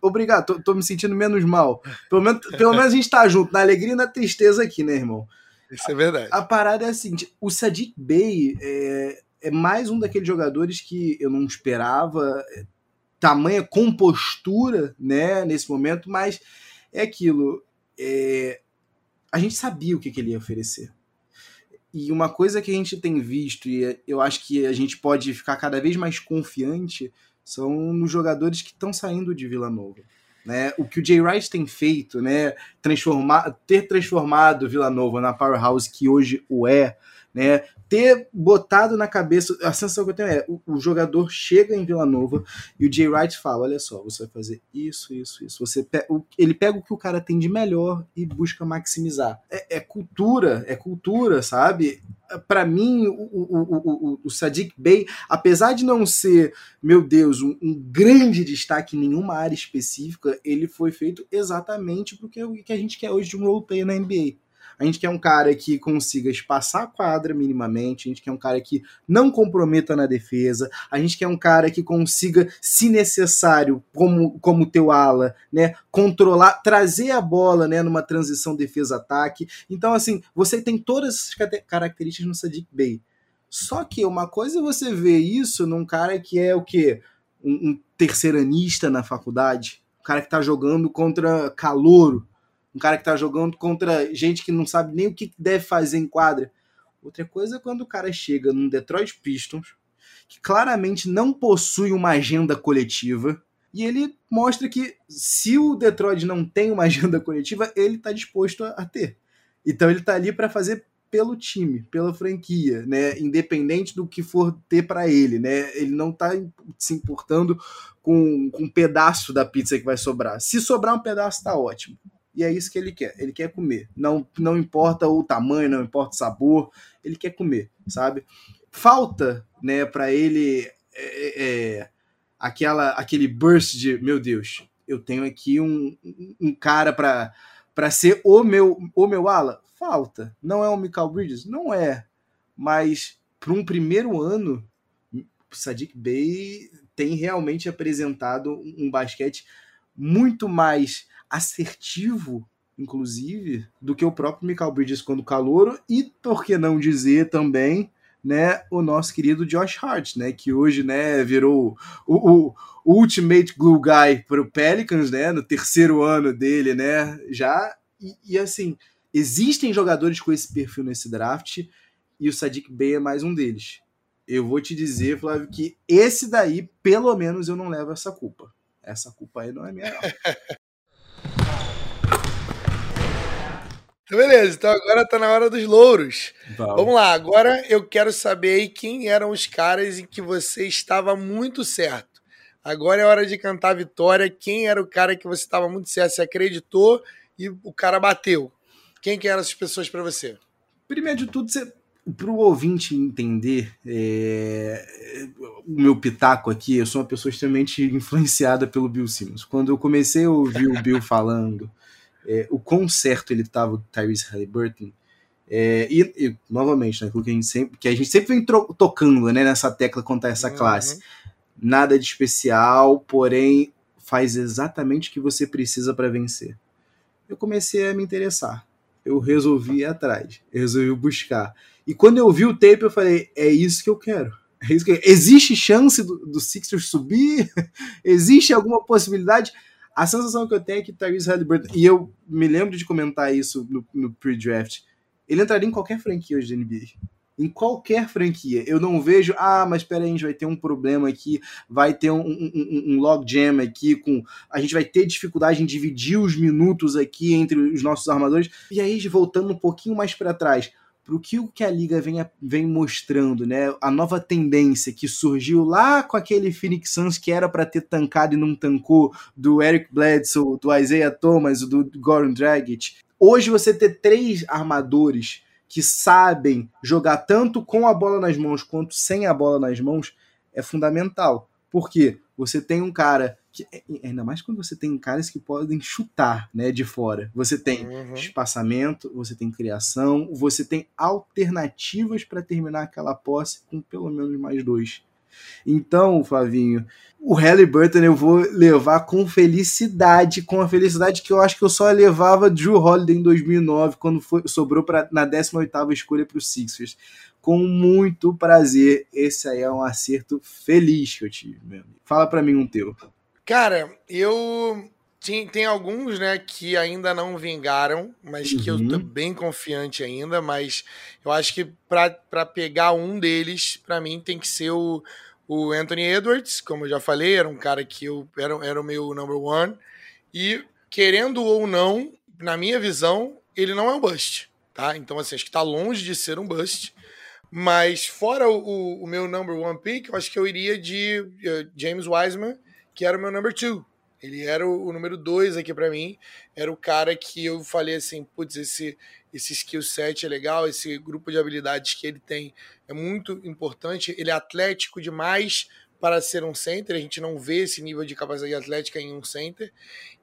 Speaker 2: Obrigado, tô, tô, me sentindo menos mal. Pelo menos, pelo menos a gente tá junto, na alegria e na tristeza aqui, né, irmão?
Speaker 1: Isso é verdade.
Speaker 2: A, a parada é a seguinte: o Sadiq Bey é, é mais um daqueles jogadores que eu não esperava é, tamanha compostura, né, nesse momento, mas é aquilo. É, a gente sabia o que, que ele ia oferecer. E uma coisa que a gente tem visto, e eu acho que a gente pode ficar cada vez mais confiante, são nos jogadores que estão saindo de Vila Nova. Né? O que o Jay Rice tem feito, né? Transformar, ter transformado Vila Nova na powerhouse que hoje o é, né? Ter botado na cabeça, a sensação que eu tenho é, o, o, jogador chega em Vila Nova e o Jay Wright fala, olha só, você vai fazer isso, isso, isso. Você pe ele pega o que o cara tem de melhor e busca maximizar. É, é cultura, é cultura, sabe? para mim, o, o, o, o, Sadiq Bey, apesar de não ser, meu Deus, um, um, grande destaque em nenhuma área específica, ele foi feito exatamente porque o que a gente quer hoje de um roleplay na NBA. A gente quer um cara que consiga espaçar a quadra minimamente, a gente quer um cara que não comprometa na defesa, a gente quer um cara que consiga, se necessário, como, como teu ala, né, controlar, trazer a bola, né, numa transição defesa-ataque. Então, assim, você tem todas essas características no Sadiq Bey. Só que uma coisa é você ver isso num cara que é o quê? Um, um terceiranista na faculdade, um cara que tá jogando contra calouro, um cara que tá jogando contra gente que não sabe nem o que deve fazer em quadra. Outra coisa é quando o cara chega num Detroit Pistons, que claramente não possui uma agenda coletiva, e ele mostra que se o Detroit não tem uma (laughs) agenda coletiva, ele está disposto a, ter. Então ele está ali para fazer pelo time, pela franquia, né? Independente do que for ter para ele, né? Ele não está se importando com, com um pedaço da pizza que vai sobrar. Se sobrar um pedaço, tá ótimo e é isso que ele quer. Ele quer comer. Não, não importa o tamanho, não importa o sabor, ele quer comer, sabe? Falta, né, para ele é, é, é, aquela, aquele burst de, meu Deus, eu tenho aqui um, um cara para para ser o meu o meu ala. Falta. Não é o Michael Bridges, não é. Mas para um primeiro ano, o Sadiq Bey tem realmente apresentado um basquete muito mais assertivo, inclusive, do que o próprio Michael Bridges quando calouro, e por que não dizer também, né, o nosso querido Josh Hart, né, que hoje, né, virou o, o, o ultimate glue guy para o Pelicans, né, no terceiro ano dele, né, já, e, e, assim, existem jogadores com esse perfil nesse draft, e o Sadiq Bey é mais um deles. Eu vou te dizer, Flávio, que esse daí, pelo menos, eu não levo essa culpa. Essa culpa aí não é minha. (laughs)
Speaker 1: Então, beleza, então agora tá na hora dos louros. Vamos lá, agora eu quero saber aí quem eram os caras em que você estava muito certo. Agora é hora de cantar a vitória. Quem era o cara que você estava muito certo? Você acreditou e o cara bateu. Quem que eram essas pessoas para você?
Speaker 2: Primeiro de tudo, você, para o ouvinte entender é, o meu pitaco aqui, eu sou uma pessoa extremamente (laughs) influenciada pelo Bill Simmons. Quando eu comecei a ouvir o Bill falando é, o quão certo ele estava do Tyrese Halliburton. É, e, e, novamente, né, que a gente sempre, que a gente sempre vem tocando né, nessa tecla contra essa uhum. classe. Nada de especial, porém faz exatamente o que você precisa para vencer. Eu comecei a me interessar. Eu resolvi ir atrás, eu resolvi buscar. E quando eu vi o tape, eu falei: é isso que eu quero. É isso que... Existe chance do, do Sixers subir? (laughs) Existe alguma possibilidade? A sensação que eu tenho é que Tyrese Halliburton, e eu me lembro de comentar isso no, no pre-draft, ele entraria em qualquer franquia hoje da NBA. Em qualquer franquia. Eu não vejo, ah, mas espera aí, a gente vai ter um problema aqui, vai ter um, um, um log jam aqui, com a gente vai ter dificuldade em dividir os minutos aqui entre os nossos armadores. E aí, voltando um pouquinho mais para trás, para o que, que a liga vem, vem mostrando, né? A nova tendência que surgiu lá com aquele Phoenix Suns que era para ter tancado e não tancou, do Eric Bledsoe, do Isaiah Thomas, do Goran Dragic. Hoje você ter três armadores que sabem jogar tanto com a bola nas mãos quanto sem a bola nas mãos é fundamental. Porque você tem um cara que, é, ainda mais quando você tem caras que podem chutar, né, de fora. Você tem uhum. espaçamento, você tem criação, você tem alternativas para terminar aquela posse com pelo menos mais dois. Então, Flavinho, o Halliburton eu vou levar com felicidade, com a felicidade que eu acho que eu só levava Drew Holiday em 2009, quando foi, sobrou pra, na 18ª escolha para os Sixers. Com muito prazer, esse aí é um acerto feliz que eu tive, meu amigo. Fala para mim um teu.
Speaker 1: Cara, eu tem, tem alguns, né, que ainda não vingaram, mas uhum. que eu tô uhum. bem confiante ainda, mas eu acho que para pegar um deles, para mim tem que ser o o Anthony Edwards, como eu já falei, era um cara que eu era, era o meu number one. E, querendo ou não, na minha visão, ele não é um bust. Tá? Então, assim, acho que está longe de ser um bust. Mas, fora o, o, meu number one pick, eu acho que eu iria de uh, James Wiseman, que era o meu number two. Ele era o, o número dois aqui para mim. Era o cara que eu falei assim: putz, esse, esse skill set é legal, esse grupo de habilidades que ele tem é muito importante. Ele é atlético demais para ser um center, a gente não vê esse nível de capacidade atlética em um center.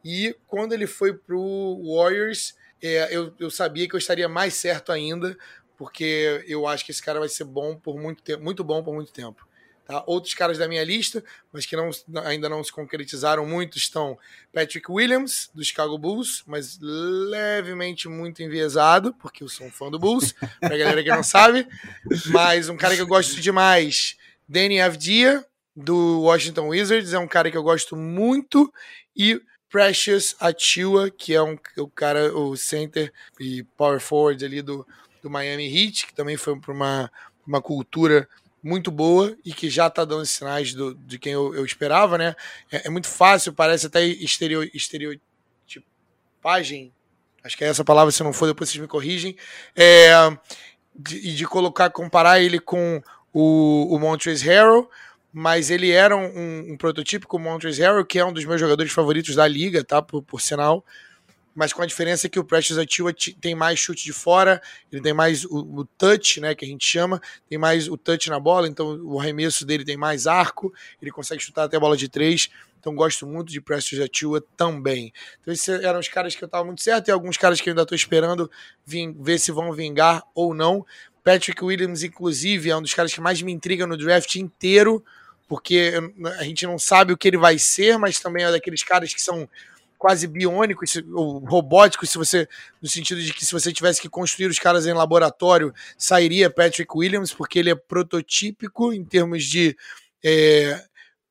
Speaker 1: E quando ele foi para o Warriors, é, eu, eu sabia que eu estaria mais certo ainda, porque eu acho que esse cara vai ser bom por muito tempo, muito bom por muito tempo. Tá? Outros caras da minha lista, mas que não, ainda não se concretizaram muito, estão Patrick Williams, do Chicago Bulls, mas levemente muito enviesado, porque eu sou um fã do Bulls, (laughs) pra galera que não sabe. Mas um cara que eu gosto demais, Danny Avdia, do Washington Wizards, é um cara que eu gosto muito. E Precious Achiuwa, que é um, o cara, o center e power forward ali do, do Miami Heat, que também foi para uma, uma cultura muito boa e que já está dando sinais do, de quem eu, eu esperava, né? É, é, muito fácil, parece até estereo, estereotipagem, acho que é essa palavra, se não for, depois vocês me corrigem, é, de, de colocar, comparar ele com o, o Montrezl Harrell, mas ele era um, um, um prototipo com o Montrezl Harrell, que é um dos meus jogadores favoritos da liga, tá? Por, por sinal mas com a diferença que o Precious Atua tem mais chute de fora, ele tem mais o, o, touch, né, que a gente chama, tem mais o touch na bola, então o arremesso dele tem mais arco, ele consegue chutar até a bola de três, então gosto muito de Precious Atua também. Então esses eram os caras que eu estava muito certo, e alguns caras que eu ainda estou esperando vim, ver se vão vingar ou não. Patrick Williams, inclusive, é um dos caras que mais me intriga no draft inteiro, porque a gente não sabe o que ele vai ser, mas também é daqueles caras que são quase biônico ou robótico, se você no sentido de que se você tivesse que construir os caras em laboratório, sairia Patrick Williams, porque ele é prototípico em termos de é,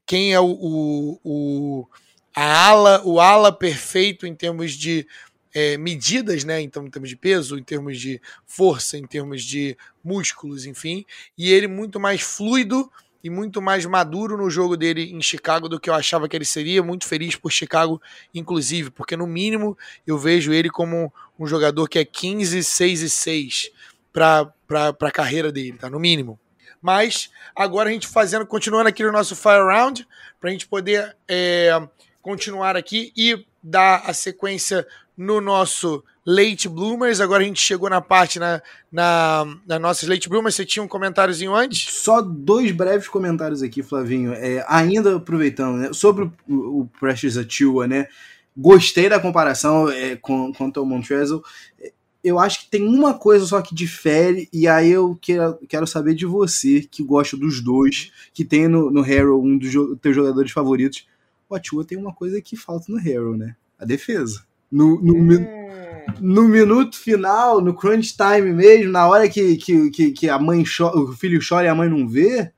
Speaker 1: quem é o, o, o, a ala, o ala perfeito em termos de é, medidas, né? Então, em termos de peso, em termos de força, em termos de músculos, enfim, e ele muito mais fluido e muito mais maduro no jogo dele em Chicago do que eu achava que ele seria. Muito feliz por Chicago, inclusive, porque no mínimo eu vejo ele como um jogador que é 15, 6 e 6 para a carreira dele, tá? No mínimo. Mas agora a gente fazendo, continuando aqui no nosso Fire Round, para a gente poder é, continuar aqui e dar a sequência no nosso Late Bloomers. Agora a gente chegou na parte na, na, na nossas Late Bloomers. Você tinha um comentáriozinho antes?
Speaker 2: Só dois breves comentários aqui, Flavinho. É, ainda aproveitando, né, sobre o, o Precious Atua, né? Gostei da comparação é, com, quanto ao Montrezl. Eu acho que tem uma coisa só que difere, e aí eu quero, quero saber de você, que gosta dos dois, que tem no, no Harrow um dos teus jogadores favoritos. O Atua tem uma coisa que falta no Harrow, né? A defesa. No, no, hum. no, minuto final, no crunch time mesmo, na hora que, que, que, que a mãe chora, o filho chora e a mãe não vê,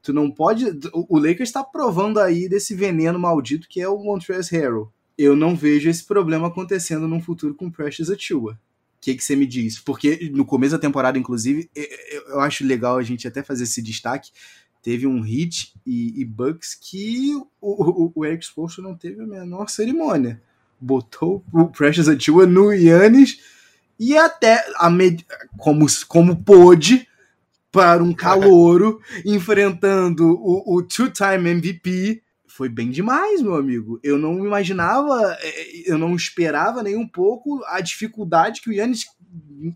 Speaker 2: tu não pode. O Lakers está provando aí desse veneno maldito que é o Montrezl Harrell. Eu não vejo esse problema acontecendo no futuro com Precious Achiuwa. O que, que você me diz? Porque no começo da temporada, inclusive, eu acho legal a gente até fazer esse destaque. Teve um hit e, e Bucks que o, o, o Eric Spoelstra não teve a menor cerimônia botou o Precious Atua no Yannis e até a med... como, como pôde para um calouro (laughs) enfrentando o, o two-time MVP foi bem demais, meu amigo. Eu não imaginava, é, eu não esperava nem um pouco a dificuldade que o Yannis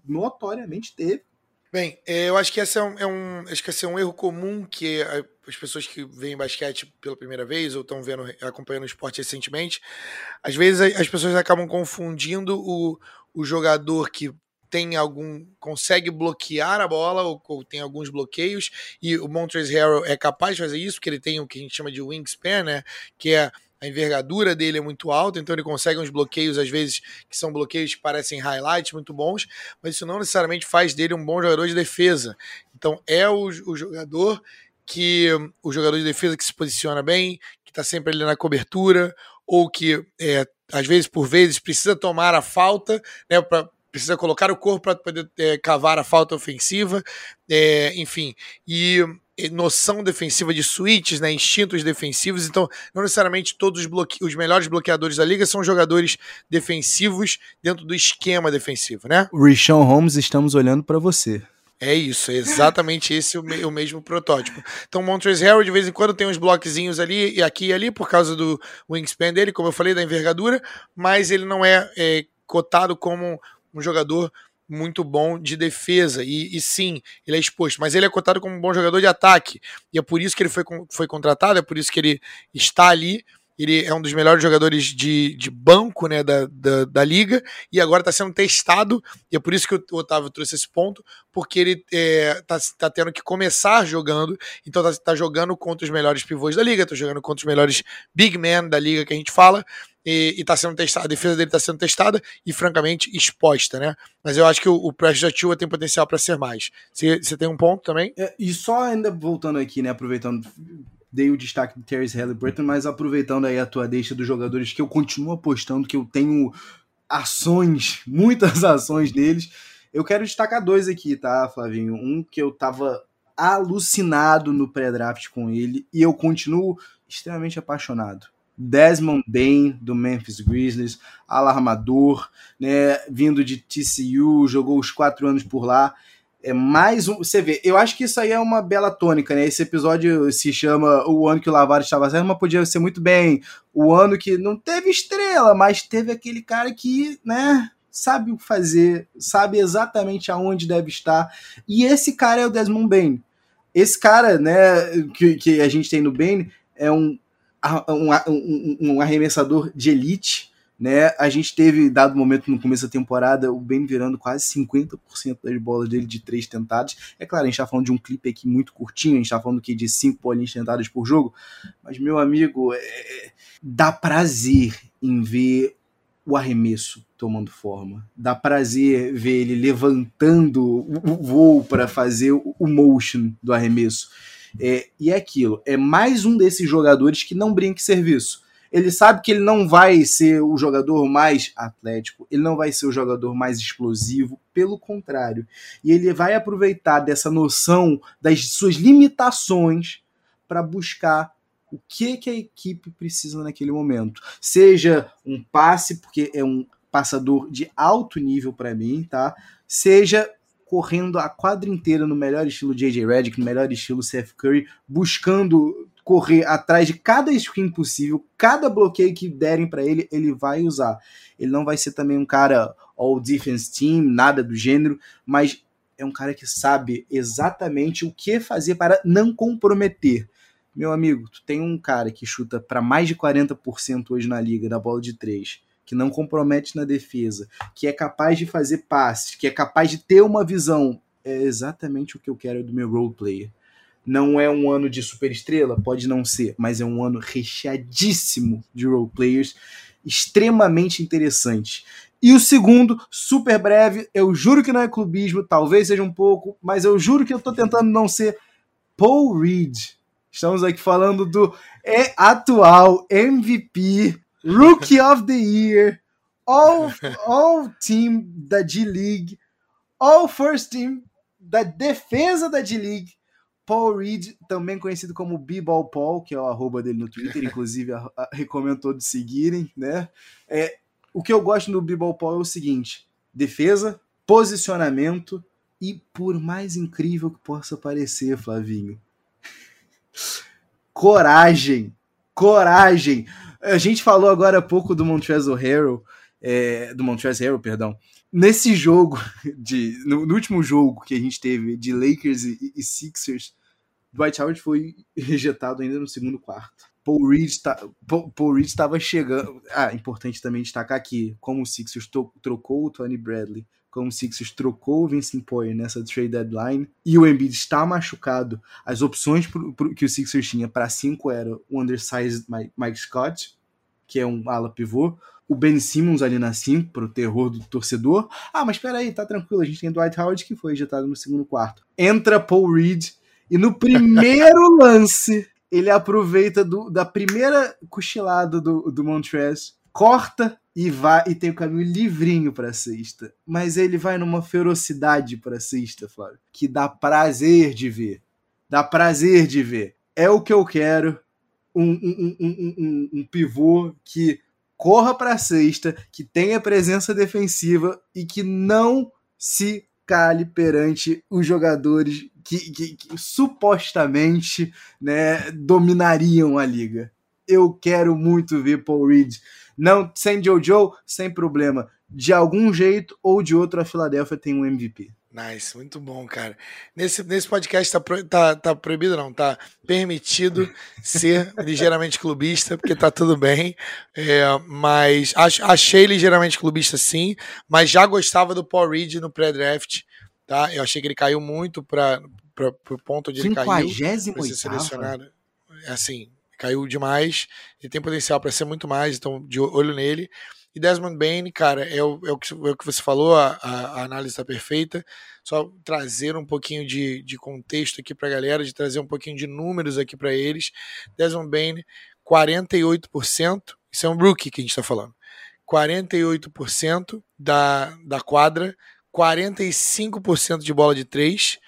Speaker 2: notoriamente teve
Speaker 1: Bem, é, eu acho que esse é um, é um, acho que esse é um erro comum que as pessoas que veem basquete pela primeira vez ou estão vendo, acompanhando o esporte recentemente, às vezes as pessoas acabam confundindo o, o jogador que tem algum consegue bloquear a bola ou, ou, tem alguns bloqueios e o Montrezl Harrell é capaz de fazer isso porque ele tem o que a gente chama de wingspan, né, que é a envergadura dele é muito alta, então ele consegue uns bloqueios, às vezes, que são bloqueios que parecem highlights muito bons, mas isso não necessariamente faz dele um bom jogador de defesa. Então é o, o jogador que o jogador de defesa que se posiciona bem, que está sempre ali na cobertura, ou que é, às vezes por vezes precisa tomar a falta, né, pra, precisa colocar o corpo para poder é, cavar a falta ofensiva, é, enfim, e noção defensiva de switches, né, instintos defensivos. Então, não necessariamente todos os, bloque... os melhores bloqueadores da liga são jogadores defensivos dentro do esquema defensivo, né?
Speaker 2: Rishon Holmes, estamos olhando para você.
Speaker 1: É isso, é exatamente esse o, me, o mesmo protótipo. Então, Montrezl Harrell de vez em quando tem uns bloquezinhos ali e aqui e ali por causa do wingspan dele, como eu falei, da envergadura, mas ele não é, é cotado como um jogador muito bom de defesa. E, e, sim, ele é exposto, mas ele é cotado como um bom jogador de ataque. E é por isso que ele foi, foi contratado, é por isso que ele está ali. Ele é um dos melhores jogadores de, de banco né, da, da, da liga e agora está sendo testado. E é por isso que o Otávio trouxe esse ponto, porque ele está é, tá, tá tendo que começar jogando. Então está tá jogando contra os melhores pivôs da liga, está jogando contra os melhores big men da liga que a gente fala e, está sendo testada, a defesa dele está sendo testada e, francamente, exposta, né? Mas eu acho que o, o Precious Atua tem potencial para ser mais. Você tem um ponto também?
Speaker 2: É, e só ainda voltando aqui, né, aproveitando, dei o destaque do Terry Halliburton, mas aproveitando aí a tua deixa dos jogadores que eu continuo apostando, que eu tenho ações, (laughs) muitas ações deles, eu quero destacar dois aqui, tá, Flavinho? Um que eu tava alucinado no pré-draft com ele e eu continuo extremamente apaixonado Desmond Bain, do Memphis Grizzlies, alarmador, né, vindo de TCU, jogou os quatro anos por lá. É mais um. Você vê, eu acho que isso aí é uma bela tônica, né? Esse episódio se chama O Ano que o Lavar estava certo, mas podia ser muito bem o ano que não teve estrela, mas teve aquele cara que, né, sabe o que fazer, sabe exatamente aonde deve estar. E esse cara é o Desmond Bain. Esse cara, né, que, que a gente tem no Bain é um um, um, um arremessador de elite, né? A gente teve, dado momento no começo da temporada, o Ben virando quase 50% das bolas dele de três tentadas. É claro, a gente tá falando de um clipe aqui muito curtinho, a gente tá falando aqui de cinco bolinhas tentadas por jogo, mas, meu amigo, é... dá prazer em ver o arremesso tomando forma. Dá prazer ver ele levantando o voo para fazer o motion do arremesso. É, e é aquilo, é mais um desses jogadores que não brinca em serviço. Ele sabe que ele não vai ser o jogador mais atlético, ele não vai ser o jogador mais explosivo, pelo contrário. E ele vai aproveitar dessa noção das suas limitações para buscar o que, que a equipe precisa naquele momento. Seja um passe, porque é um passador de alto nível para mim, tá? Seja correndo a quadra inteira no melhor estilo JJ Redick, no melhor estilo Seth Curry, buscando correr atrás de cada screen possível, cada bloqueio que derem para ele, ele vai usar. Ele não vai ser também um cara all defense team, nada do gênero, mas é um cara que sabe exatamente o que fazer para não comprometer. Meu amigo, tu tem um cara que chuta para mais de 40% hoje na liga da bola de três que não compromete na defesa, que é capaz de fazer passes, que é capaz de ter uma visão. É exatamente o que eu quero do meu role player. Não é um ano de super estrela, pode não ser, mas é um ano recheadíssimo de role players, extremamente interessante. E o segundo, super breve, eu juro que não é clubismo, talvez seja um pouco, mas eu juro que eu tô tentando não ser Paul Reed. Estamos aqui falando do é, atual MVP Rookie of the Year, All, all Team da D-League, All First Team da defesa da D-League, Paul Reed, também conhecido como B-Ball Paul, que é o arroba dele no Twitter, inclusive (laughs) a, a, recomendo todos seguirem, né? É, o que eu gosto no B-Ball Paul é o seguinte: defesa, posicionamento e, por mais incrível que possa parecer, Flavinho, coragem, coragem. A gente falou agora há pouco do Montrezl Harrell, é, do Montrezl Harrell, perdão. Nesse jogo, (laughs) de, no, no, último jogo que a gente teve de Lakers e, e Sixers, Dwight Howard foi rejetado ainda no segundo quarto. Paul Reed tá, estava chegando. Ah, importante também destacar aqui como o Sixers trocou o Tony Bradley como o Sixers trocou o Vincent Poirier nessa trade deadline e o Embiid está machucado, as opções pro, pro, que o Sixers tinha para cinco eram o undersized Mike Scott, que é um ala pivô, o Ben Simmons ali na 5 pro terror do torcedor. Ah, mas espera aí, tá tranquilo, a gente tem Dwight Howard que foi ejetado no segundo quarto. Entra Paul Reed e no primeiro (laughs) lance ele aproveita do, da primeira cochilada do, do Montrez, corta e vai e tem o caminho livrinho para sexta. Mas ele vai numa ferocidade para sexta, Flávio, que dá prazer de ver. Dá prazer de ver. É o que eu quero. Um, um, um, um, um pivô que corra para a cesta, que tenha presença defensiva e que não se cale perante os jogadores que, que, que supostamente né, dominariam a liga. Eu quero muito ver Paul Reed. Não, sem Jojo, sem problema. De algum jeito ou de outro, a Filadélfia tem um MVP.
Speaker 1: Nice, muito bom, cara. Nesse, nesse podcast tá, pro, tá, tá proibido, não, tá permitido ser (laughs) ligeiramente clubista, porque tá tudo bem. É, mas ach, achei ligeiramente clubista sim, mas já gostava do Paul Reed no pré-draft, tá? Eu achei que ele caiu muito para o ponto de ele caiu.
Speaker 2: Ser selecionado.
Speaker 1: É assim, caiu demais. Ele tem potencial para ser muito mais, então de olho nele. E Desmond Bain, cara, é o, é o, que, é o que você falou, a, a análise está perfeita. Só trazer um pouquinho de, de contexto aqui para a galera, de trazer um pouquinho de números aqui para eles. Desmond Bain, 48%, isso é um rookie que a gente está falando. 48% da, da quadra, 45% de bola de três.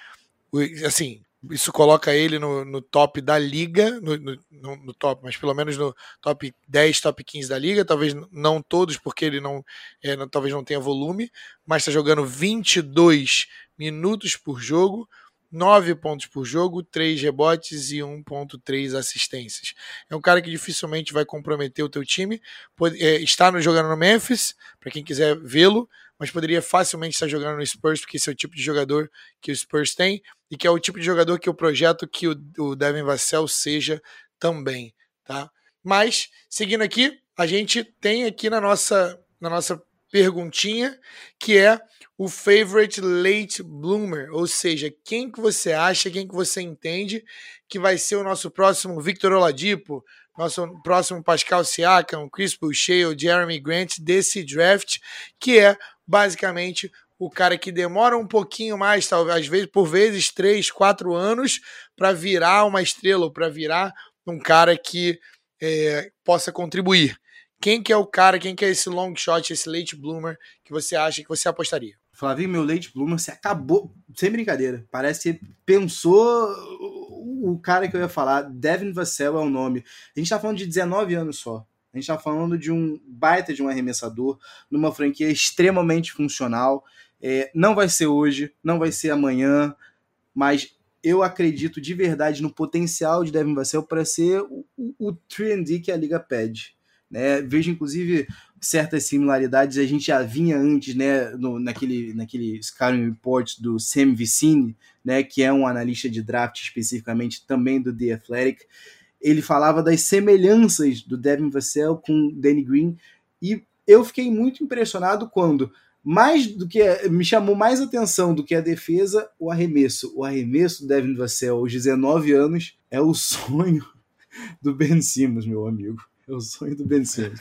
Speaker 1: Assim, isso coloca ele no, no top da liga, no, no, no, top, mas pelo menos no top 10, top 15 da liga, talvez não todos, porque ele não, é, não talvez não tenha volume, mas está jogando 22 minutos por jogo, 9 pontos por jogo, 3 rebotes e 1.3 assistências. É um cara que dificilmente vai comprometer o teu time. Pode, é, está no, jogando no Memphis, para quem quiser vê-lo, mas poderia facilmente estar jogando no Spurs, porque esse é o tipo de jogador que o Spurs tem e que é o tipo de jogador que eu projeto que o, o Devin Vassell seja também, tá? Mas, seguindo aqui, a gente tem aqui na nossa, na nossa perguntinha, que é o favorite late bloomer, ou seja, quem que você acha, quem que você entende que vai ser o nosso próximo Victor Oladipo, nosso próximo Pascal Siakam, Chris Boucher, Jeremy Grant desse draft, que é basicamente o cara que demora um pouquinho mais, talvez, às vezes, por vezes, três, quatro anos, para virar uma estrela, para virar um cara que é, possa contribuir. Quem que é o cara, quem que é esse long shot, esse late bloomer que você acha que você apostaria?
Speaker 2: Flavinho, meu late bloomer, você acabou, sem brincadeira, parece que pensou o cara que eu ia falar, Devin Vassell é o nome. A gente tá falando de 19 anos só. A gente está falando de um baita de um arremessador, numa franquia extremamente funcional. É, não vai ser hoje, não vai ser amanhã, mas eu acredito de verdade no potencial de Devin Vassell para ser o, o, o 3D que a liga pede. Né? Vejo, inclusive, certas similaridades. A gente já vinha antes, né, no, naquele, naquele scouting report do Sam Vicini, né, que é um analista de draft especificamente também do The Athletic ele falava das semelhanças do Devin Vassell com Danny Green e eu fiquei muito impressionado quando mais do que me chamou mais atenção do que a defesa, o arremesso. O arremesso do Devin Vassell aos 19 anos é o sonho do Ben Simmons, meu amigo. É o sonho do Ben Simmons.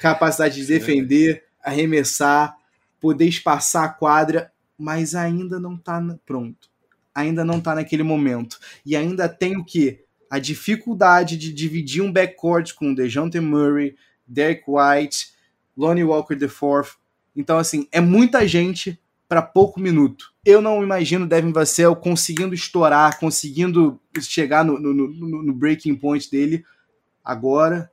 Speaker 2: Capacidade de defender, arremessar, poder espaçar a quadra, mas ainda não está pronto. Ainda não está naquele momento. E ainda tem o que? A dificuldade de dividir um backcourt com DeJounte Murray, Derek White, Lonnie Walker IV. Então, assim, é muita gente para pouco minuto. Eu não imagino Devin Vassell conseguindo estourar, conseguindo chegar no, no, no, no breaking point dele agora,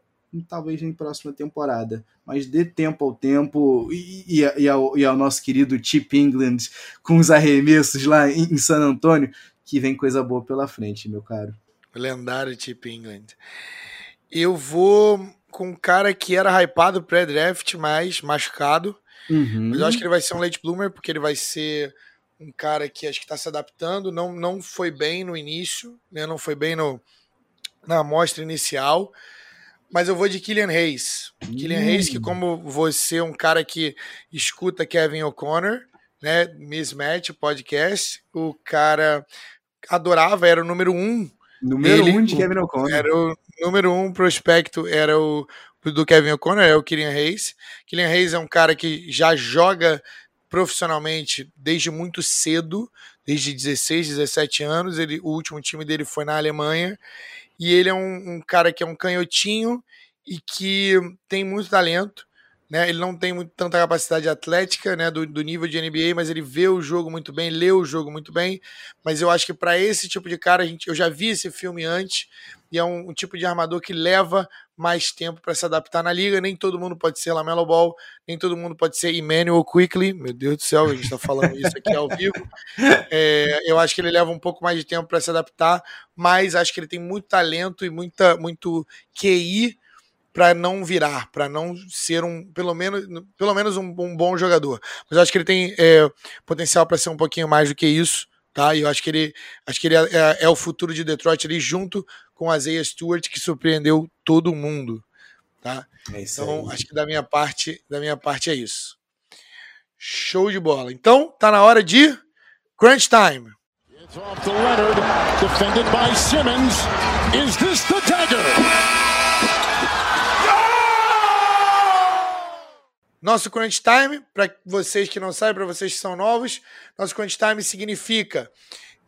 Speaker 2: talvez em próxima temporada. Mas dê tempo ao tempo e, e, ao, e ao, nosso querido Chip England com os arremessos lá em, em San Antônio, que vem coisa boa pela frente, meu caro.
Speaker 1: Lendário Chip England. Eu vou com um cara que era hypado pré-draft, mas machucado. Uhum. Mas eu acho que ele vai ser um late bloomer, porque ele vai ser um cara que acho que está se adaptando. Não, não foi bem no início, né? não foi bem no, na amostra inicial. Mas eu vou de Killian Hayes. Uhum. Killian Hayes, que como você, um cara que escuta Kevin O'Connor, né? Mismatch podcast. O cara adorava, era o número um.
Speaker 2: Número dele, um de Kevin O'Connor.
Speaker 1: Era o número um prospecto, era o do Kevin O'Connor, é o Killian Hayes. Killian Hayes é um cara que já joga profissionalmente desde muito cedo, desde 16, 17 anos. Ele, o último time dele foi na Alemanha. E ele é um, um cara que é um canhotinho e que tem muito talento. Né? Ele não tem muito, tanta capacidade atlética né, do, do, nível de NBA, mas ele vê o jogo muito bem, lê o jogo muito bem. Mas eu acho que para esse tipo de cara, a gente, eu já vi esse filme antes, e é um, um tipo de armador que leva mais tempo para se adaptar na liga. Nem todo mundo pode ser Lamelo Ball, nem todo mundo pode ser Emmanuel Quickly. Meu Deus do céu, a gente está falando isso aqui ao vivo. É, eu acho que ele leva um pouco mais de tempo para se adaptar, mas acho que ele tem muito talento e muita, muito QI para não virar, para não ser um, pelo menos, pelo menos um, um bom jogador. Mas acho que ele tem é, potencial para ser um pouquinho mais do que isso, tá? E eu acho que ele, acho que ele é, é, é o futuro de Detroit ali junto com a Zaya Stewart que surpreendeu todo mundo, tá? É então aí. acho que da minha parte, da minha parte é isso. Show de bola. Então tá na hora de crunch time. It's off to Leonard, defended by Simmons. Is this the dagger? Nosso crunch time, para vocês que não sabem, para vocês que são novos, nosso crunch time significa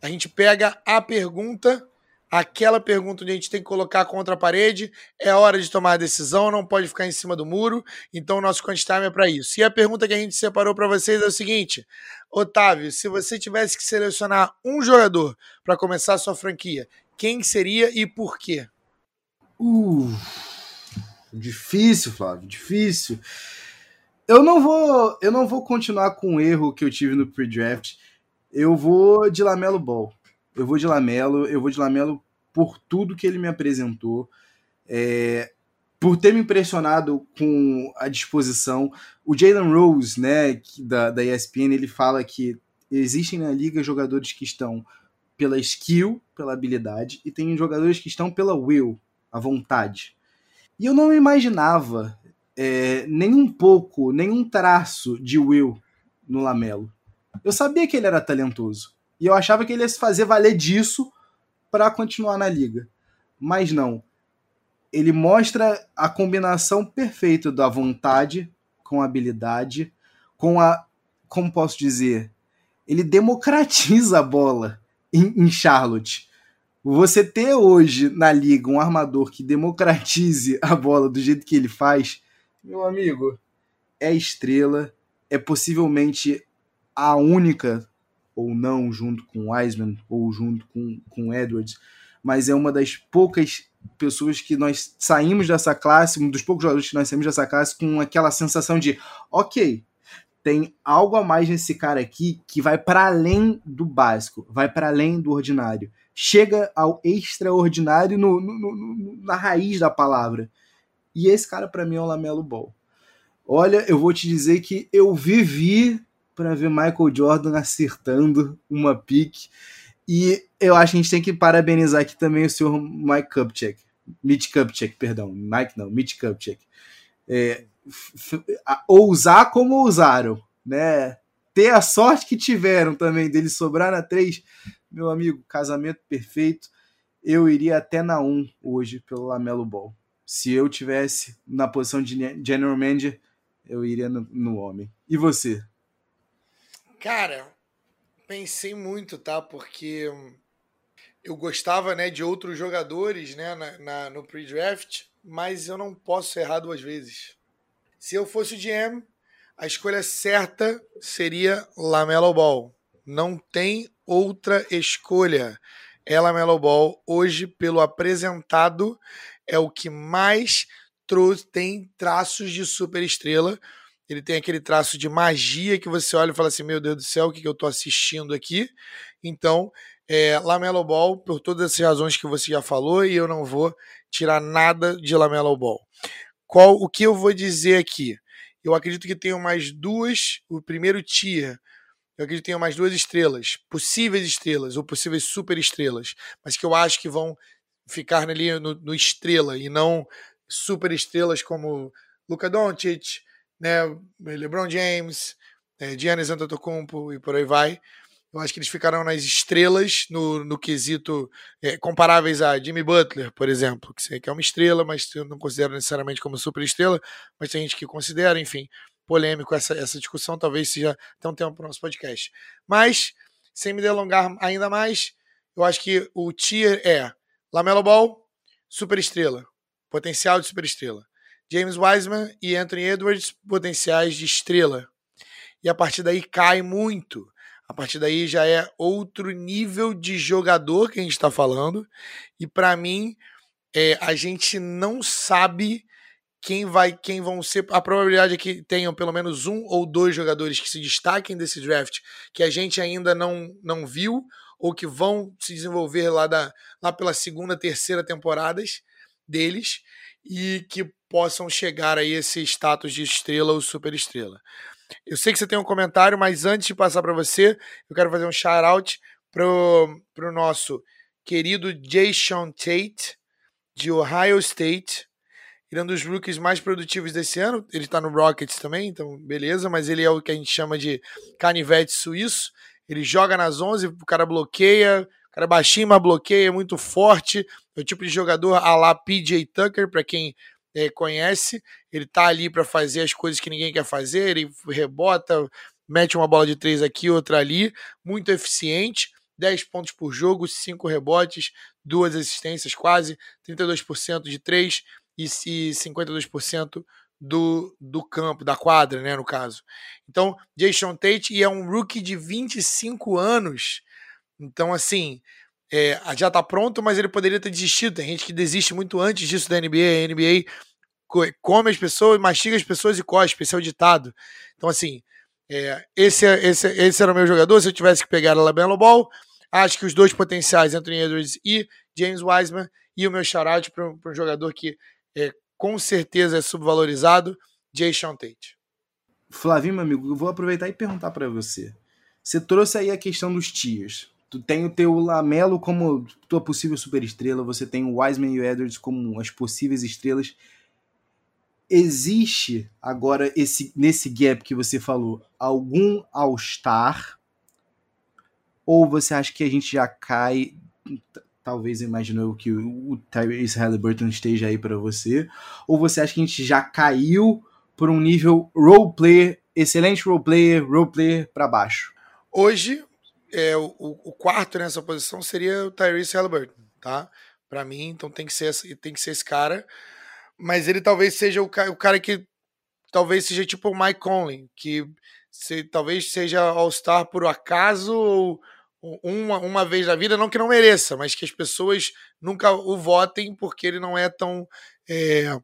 Speaker 1: a gente pega a pergunta, aquela pergunta onde a gente tem que colocar contra a parede, é hora de tomar a decisão, não pode ficar em cima do muro, então o nosso crunch time é para isso. E a pergunta que a gente separou para vocês é o seguinte: Otávio, se você tivesse que selecionar um jogador para começar a sua franquia, quem seria e por quê?
Speaker 2: Uh, difícil, Flávio, difícil. Eu não vou, eu não vou continuar com o erro que eu tive no pre-draft. Eu vou de Lamelo Ball. Eu vou de Lamelo, eu vou de Lamelo por tudo que ele me apresentou. É, por ter me impressionado com a disposição. O Jalen Rose, né, da, da ESPN, ele fala que existem na liga jogadores que estão pela skill, pela habilidade, e tem jogadores que estão pela will, a vontade. E eu não imaginava é, nem um pouco, nenhum traço de Will no Lamelo. Eu sabia que ele era talentoso. E eu achava que ele ia se fazer valer disso para continuar na liga. Mas não. Ele mostra a combinação perfeita da vontade com a habilidade, com a. Como posso dizer? Ele democratiza a bola em, em Charlotte. Você ter hoje na liga um armador que democratize a bola do jeito que ele faz meu amigo, é estrela, é possivelmente a única, ou não, junto com Wiseman, ou junto com, com Edwards, mas é uma das poucas pessoas que nós saímos dessa classe, um dos poucos jogadores que nós saímos dessa classe com aquela sensação de, ok, tem algo a mais nesse cara aqui que vai para além do básico, vai para além do ordinário. Chega ao extraordinário no, no, no, na raiz da palavra. E esse cara, para mim, é o Lamelo Ball. Olha, eu vou te dizer que eu vivi para ver Michael Jordan acertando uma pique. E eu acho que a gente tem que parabenizar aqui também o senhor Mike Kupchak. Mitch Kupchak, perdão. Mike não, Mitch Kupchak. É, ousar como ousaram, né? Ter a sorte que tiveram também dele sobrar na 3. Meu amigo, casamento perfeito. Eu iria até na 1 hoje pelo Lamelo Ball se eu tivesse na posição de general manager, eu iria no, no homem. E você?
Speaker 1: Cara, pensei muito, tá? Porque eu gostava né, de outros jogadores né, na, na no pre-draft, mas eu não posso errar duas vezes. Se eu fosse o GM, a escolha certa seria Lamelo Ball. Não tem outra escolha. É Lamelo Ball hoje pelo apresentado é o que mais trouxe, tem traços de superestrela. Ele tem aquele traço de magia que você olha e fala assim: Meu Deus do céu, o que, que eu estou assistindo aqui? Então, é, Lamelo Ball, por todas essas razões que você já falou, e eu não vou tirar nada de Lamelo Ball. Qual o que eu vou dizer aqui? Eu acredito que tenho mais duas, o primeiro tier, eu acredito que tenho mais duas estrelas, possíveis estrelas ou possíveis super estrelas, mas que eu acho que vão ficar ali no, no estrela e não super estrelas como Luka Doncic, né, LeBron James, é, Giannis Antetokounmpo e por aí vai. Eu acho que eles ficarão nas estrelas no, no quesito é, comparáveis a Jimmy Butler, por exemplo, que é uma estrela, mas eu não considero necessariamente como super estrela, mas tem gente que considera, enfim, polêmico essa, essa discussão, talvez seja até um tempo para o nosso podcast. Mas, sem me delongar ainda mais, eu acho que o tier é Lamelo Ball, super estrela, potencial de super estrela. James Wiseman e Anthony Edwards, potenciais de estrela. E a partir daí cai muito. A partir daí já é outro nível de jogador que a gente está falando. E para mim, é, a gente não sabe quem vai, quem vão ser. A probabilidade é que tenham pelo menos um ou dois jogadores que se destaquem desse draft que a gente ainda não, não viu ou que vão se desenvolver lá, da, lá pela segunda, terceira temporadas deles e que possam chegar a esse status de estrela ou super estrela. Eu sei que você tem um comentário, mas antes de passar para você, eu quero fazer um shout-out pro, pro nosso querido Jason Tate, de Ohio State. Ele é um dos rookies mais produtivos desse ano. Ele está no Rockets também, então beleza, mas ele é o que a gente chama de canivete suíço. Ele joga nas 11, o cara bloqueia, o cara baixinho, mas bloqueia, é muito forte. É o tipo de jogador a lá PJ Tucker, para quem é, conhece. Ele tá ali para fazer as coisas que ninguém quer fazer, ele rebota, mete uma bola de três aqui, outra ali, muito eficiente. 10 pontos por jogo, 5 rebotes, duas assistências quase, 32% de 3 e 52% do, do campo, da quadra, né, no caso. Então, Jason Tate é um rookie de 25 anos. Então, assim, é, já tá pronto, mas ele poderia ter desistido. Tem gente que desiste muito antes disso da NBA. A NBA come as pessoas, mastiga as pessoas e cospe. Esse é o ditado. Então, assim, é, esse, é, esse, esse era o meu jogador. Se eu tivesse que pegar a Lamelo Ball, acho que os dois potenciais, Anthony Edwards e James Wiseman, e o meu shout para um jogador que é, com certeza é subvalorizado, Jason Tate.
Speaker 2: Flavinho, meu amigo, eu vou aproveitar e perguntar para você. Você trouxe aí a questão dos tiers. Tu tem o teu Lamelo como tua possível superestrela, você tem o Wiseman e o Edwards como as possíveis estrelas. Existe agora esse nesse gap que você falou algum All-Star? Ou você acha que a gente já cai talvez imaginou que o Tyrese Halliburton esteja aí para você, ou você acha que a gente já caiu por um nível role player, excelente role player, role player para baixo?
Speaker 1: Hoje, é, o, o, quarto nessa posição seria o Tyrese Halliburton, tá? Para mim, então tem que ser tem que ser esse cara, mas ele talvez seja o, o cara que talvez seja tipo o Mike Conley, que se, talvez seja All-Star por acaso ou uma, uma vez na vida, não que não mereça, mas que as pessoas nunca o votem porque ele não é tão é,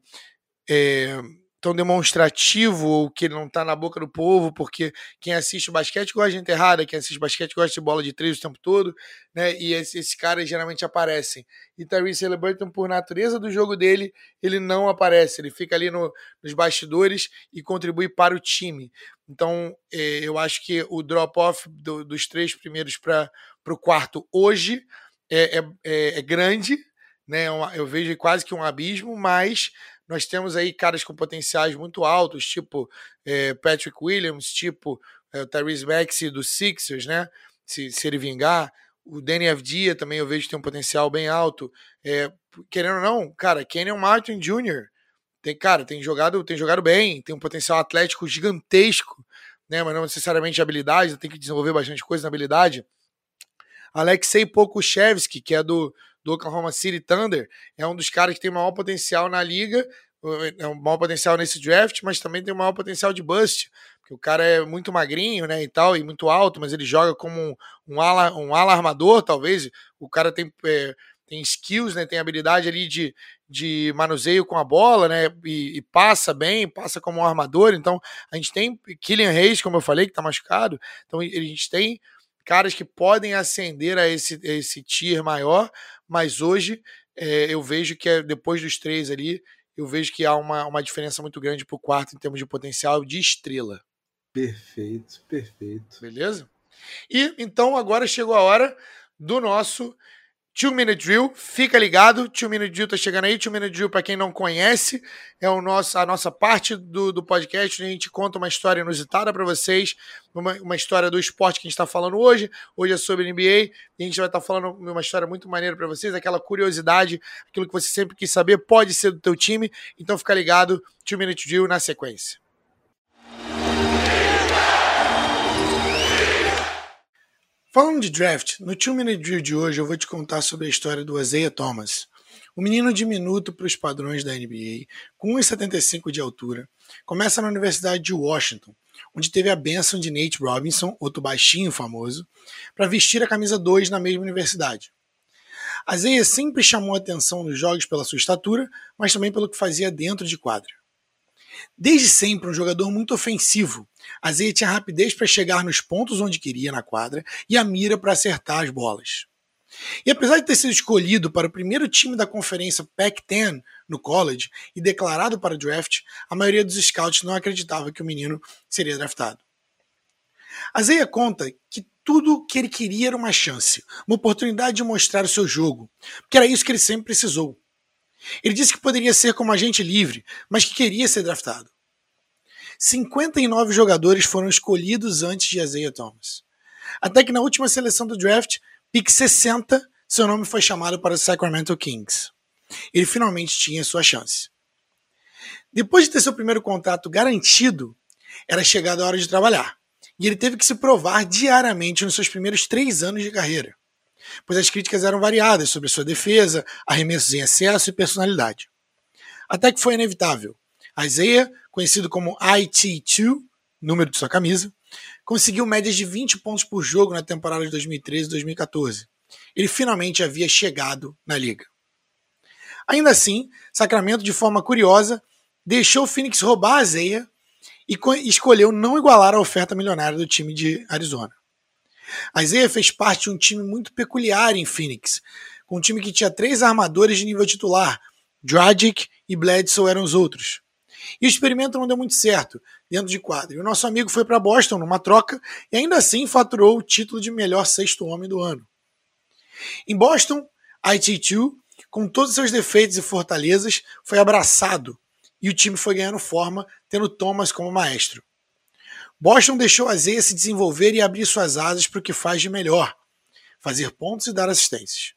Speaker 1: é, tão demonstrativo ou que ele não tá na boca do povo, porque quem assiste basquete gosta de gente errada, quem assiste basquete gosta de bola de três o tempo todo, né? E esses esse caras geralmente aparecem. E Tyrese Halliburton, por natureza do jogo dele, ele não aparece, ele fica ali no, nos bastidores e contribui para o time. Então, é, eu acho que o drop-off do, dos três primeiros para o quarto hoje é, é, é, é grande, né? É eu vejo quase que um abismo, mas nós temos aí caras com potenciais muito altos, tipo é, Patrick Williams, tipo é, o Tyrese Maxey do Sixers, né? Se, se ele vingar. O Danny Avdia também eu vejo que tem um potencial bem alto. É, querendo ou não, cara, Kenyon Martin Jr. Tem, cara, tem jogado, tem jogado bem, tem um potencial atlético gigantesco, né? Mas não necessariamente de habilidade, tem que desenvolver bastante coisa na habilidade. Alexei Pokushevski, que é do, do Oklahoma City Thunder, é um dos caras que tem maior potencial na liga, é um maior potencial nesse draft, mas também tem um maior potencial de bust, porque o cara é muito magrinho, né, e tal, e muito alto, mas ele joga como um, um, ala, um ala armador, talvez, o cara tem, é, tem skills, né, tem habilidade ali de, de manuseio com a bola, né, e, e, passa bem, passa como um armador, então a gente tem Killian Reis, como eu falei, que tá machucado, então a gente tem caras que podem ascender a esse, a esse tier maior, mas hoje é, eu vejo que é, depois dos três ali, eu vejo que há uma, uma diferença muito grande para o quarto em termos de potencial de estrela.
Speaker 2: Perfeito, perfeito.
Speaker 1: Beleza? E então agora chegou a hora do nosso Two Minute Drill, fica ligado. Two Minute Drill tá chegando aí. Two Minute Drill, para quem não conhece, é o nosso, a nossa parte do, do podcast. A gente conta uma história inusitada para vocês, uma, uma, história do esporte que a gente está falando hoje. Hoje é sobre NBA e a gente vai estar tá falando uma história muito maneira para vocês, aquela curiosidade, aquilo que você sempre quis saber, pode ser do teu time. Então fica ligado. Two Minute Drill na sequência. Falando de draft, no Two Minute Drill de hoje eu vou te contar sobre a história do Isaiah Thomas. O menino diminuto para os padrões da NBA, com 1,75 de altura, começa na Universidade de Washington, onde teve a benção de Nate Robinson, outro baixinho famoso, para vestir a camisa 2 na mesma universidade. Isaiah sempre chamou atenção nos jogos pela sua estatura, mas também pelo que fazia dentro de quadra. Desde sempre um jogador muito ofensivo, Azeia tinha rapidez para chegar nos pontos onde queria na quadra e a mira para acertar as bolas. E apesar de ter sido escolhido para o primeiro time da conferência Pac-10 no college e declarado para o draft, a maioria dos scouts não acreditava que o menino seria draftado. Azeia conta que tudo que ele queria era uma chance, uma oportunidade de mostrar o seu jogo, porque era isso que ele sempre precisou. Ele disse que poderia ser como agente livre, mas que queria ser draftado. 59 jogadores foram escolhidos antes de Isaiah Thomas. Até que na última seleção do draft, pick 60, seu nome foi chamado para o Sacramento Kings. Ele finalmente tinha sua chance. Depois de ter seu primeiro contrato garantido, era chegada a hora de trabalhar. E ele teve que se provar diariamente nos seus primeiros três anos de carreira pois as críticas eram variadas sobre sua defesa, arremessos em excesso e personalidade. Até que foi inevitável. Isaiah, conhecido como IT2, número de sua camisa, conseguiu médias de 20 pontos por jogo na temporada de 2013 e 2014. Ele finalmente havia chegado na liga. Ainda assim, Sacramento, de forma curiosa, deixou o Phoenix roubar a Isaiah e escolheu não igualar a oferta milionária do time de Arizona. Isaiah fez parte de um time muito peculiar em Phoenix, com um time que tinha três armadores de nível titular, Dragic e Bledsoe eram os outros. E o experimento não deu muito certo dentro de quadro. E o nosso amigo foi para Boston numa troca e ainda assim faturou o título de melhor sexto homem do ano. Em Boston, IT2, com todos os seus defeitos e fortalezas, foi abraçado e o time foi ganhando forma, tendo Thomas como maestro. Boston deixou a Zeia se desenvolver e abrir suas asas para o que faz de melhor: fazer pontos e dar assistências.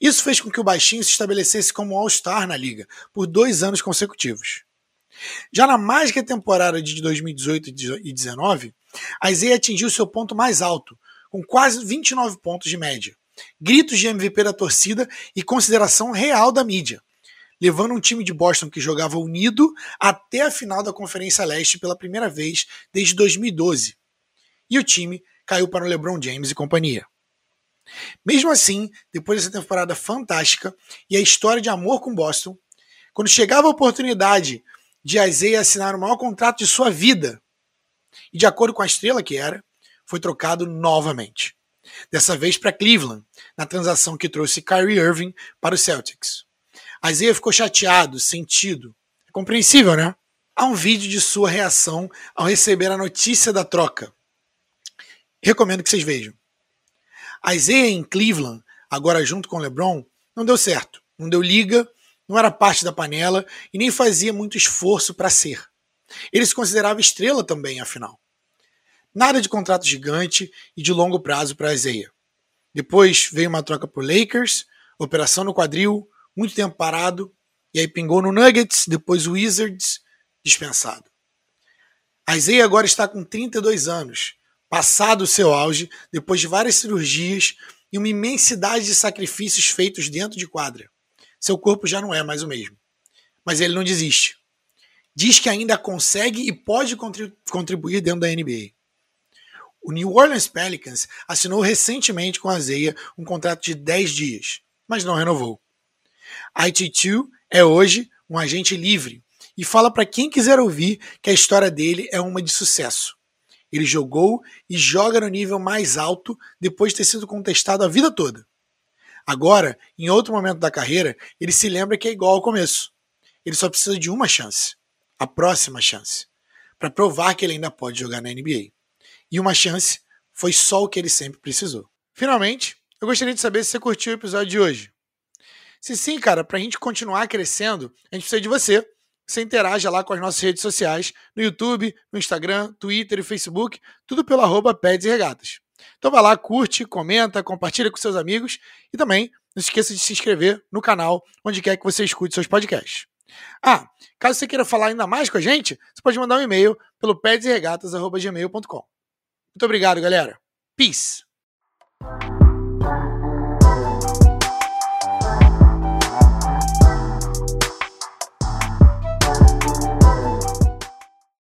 Speaker 1: Isso fez com que o baixinho se estabelecesse como All-Star na liga por dois anos consecutivos. Já na mágica temporada de 2018 e 2019, a Isaiah atingiu seu ponto mais alto, com quase 29 pontos de média, gritos de MVP da torcida e consideração real da mídia, levando um time de Boston que jogava unido até a final da Conferência Leste pela primeira vez desde 2012. E o time caiu para o LeBron James e companhia. Mesmo assim, depois dessa temporada fantástica e a história de amor com Boston, quando chegava a oportunidade de Isaiah assinar o maior contrato de sua vida, e de acordo com a estrela que era, foi trocado novamente. Dessa vez para Cleveland, na transação que trouxe Kyrie Irving para os Celtics. Isaiah ficou chateado, sentido. É compreensível, né? Há um vídeo de sua reação ao receber a notícia da troca. Recomendo que vocês vejam. Isaiah em Cleveland, agora junto com LeBron, não deu certo. Não deu liga, não era parte da panela e nem fazia muito esforço para ser. Ele se considerava estrela também, afinal. Nada de contrato gigante e de longo prazo para Isaiah. Depois veio uma troca por Lakers, operação no quadril, muito tempo parado, e aí pingou no Nuggets, depois Wizards, dispensado. Isaiah agora está com 32 anos, passado o seu auge, depois de várias cirurgias e uma imensidade de sacrifícios feitos dentro de quadra. Seu corpo já não é mais o mesmo. Mas ele não desiste. Diz que ainda consegue e pode contribuir dentro da NBA. O New Orleans Pelicans assinou recentemente com a Isaiah um contrato de 10 dias, mas não renovou. IT2 é hoje um agente livre e fala para quem quiser ouvir que a história dele é uma de sucesso. Ele jogou e joga no nível mais alto depois de ter sido contestado a vida toda. Agora, em outro momento da carreira, ele se lembra que é igual ao começo. Ele só precisa de uma chance, a próxima chance, para provar que ele ainda pode jogar na NBA. E uma chance foi só o que ele sempre precisou. Finalmente, Eu gostaria de saber se você curtiu o episódio de hoje. Se sim, cara, para a gente continuar crescendo, a gente precisa de você. Você interaja lá com as nossas redes sociais, no YouTube, no Instagram, Twitter e Facebook, tudo pelo arroba Peds e Regatas. Então vai lá, curte, comenta, compartilha com seus amigos e também não se esqueça de se inscrever no canal onde quer que você escute seus podcasts. Ah, caso você queira falar ainda mais com a gente, você pode mandar um e-mail pelo pedsregatas.gmail.com. Muito obrigado, galera. Peace!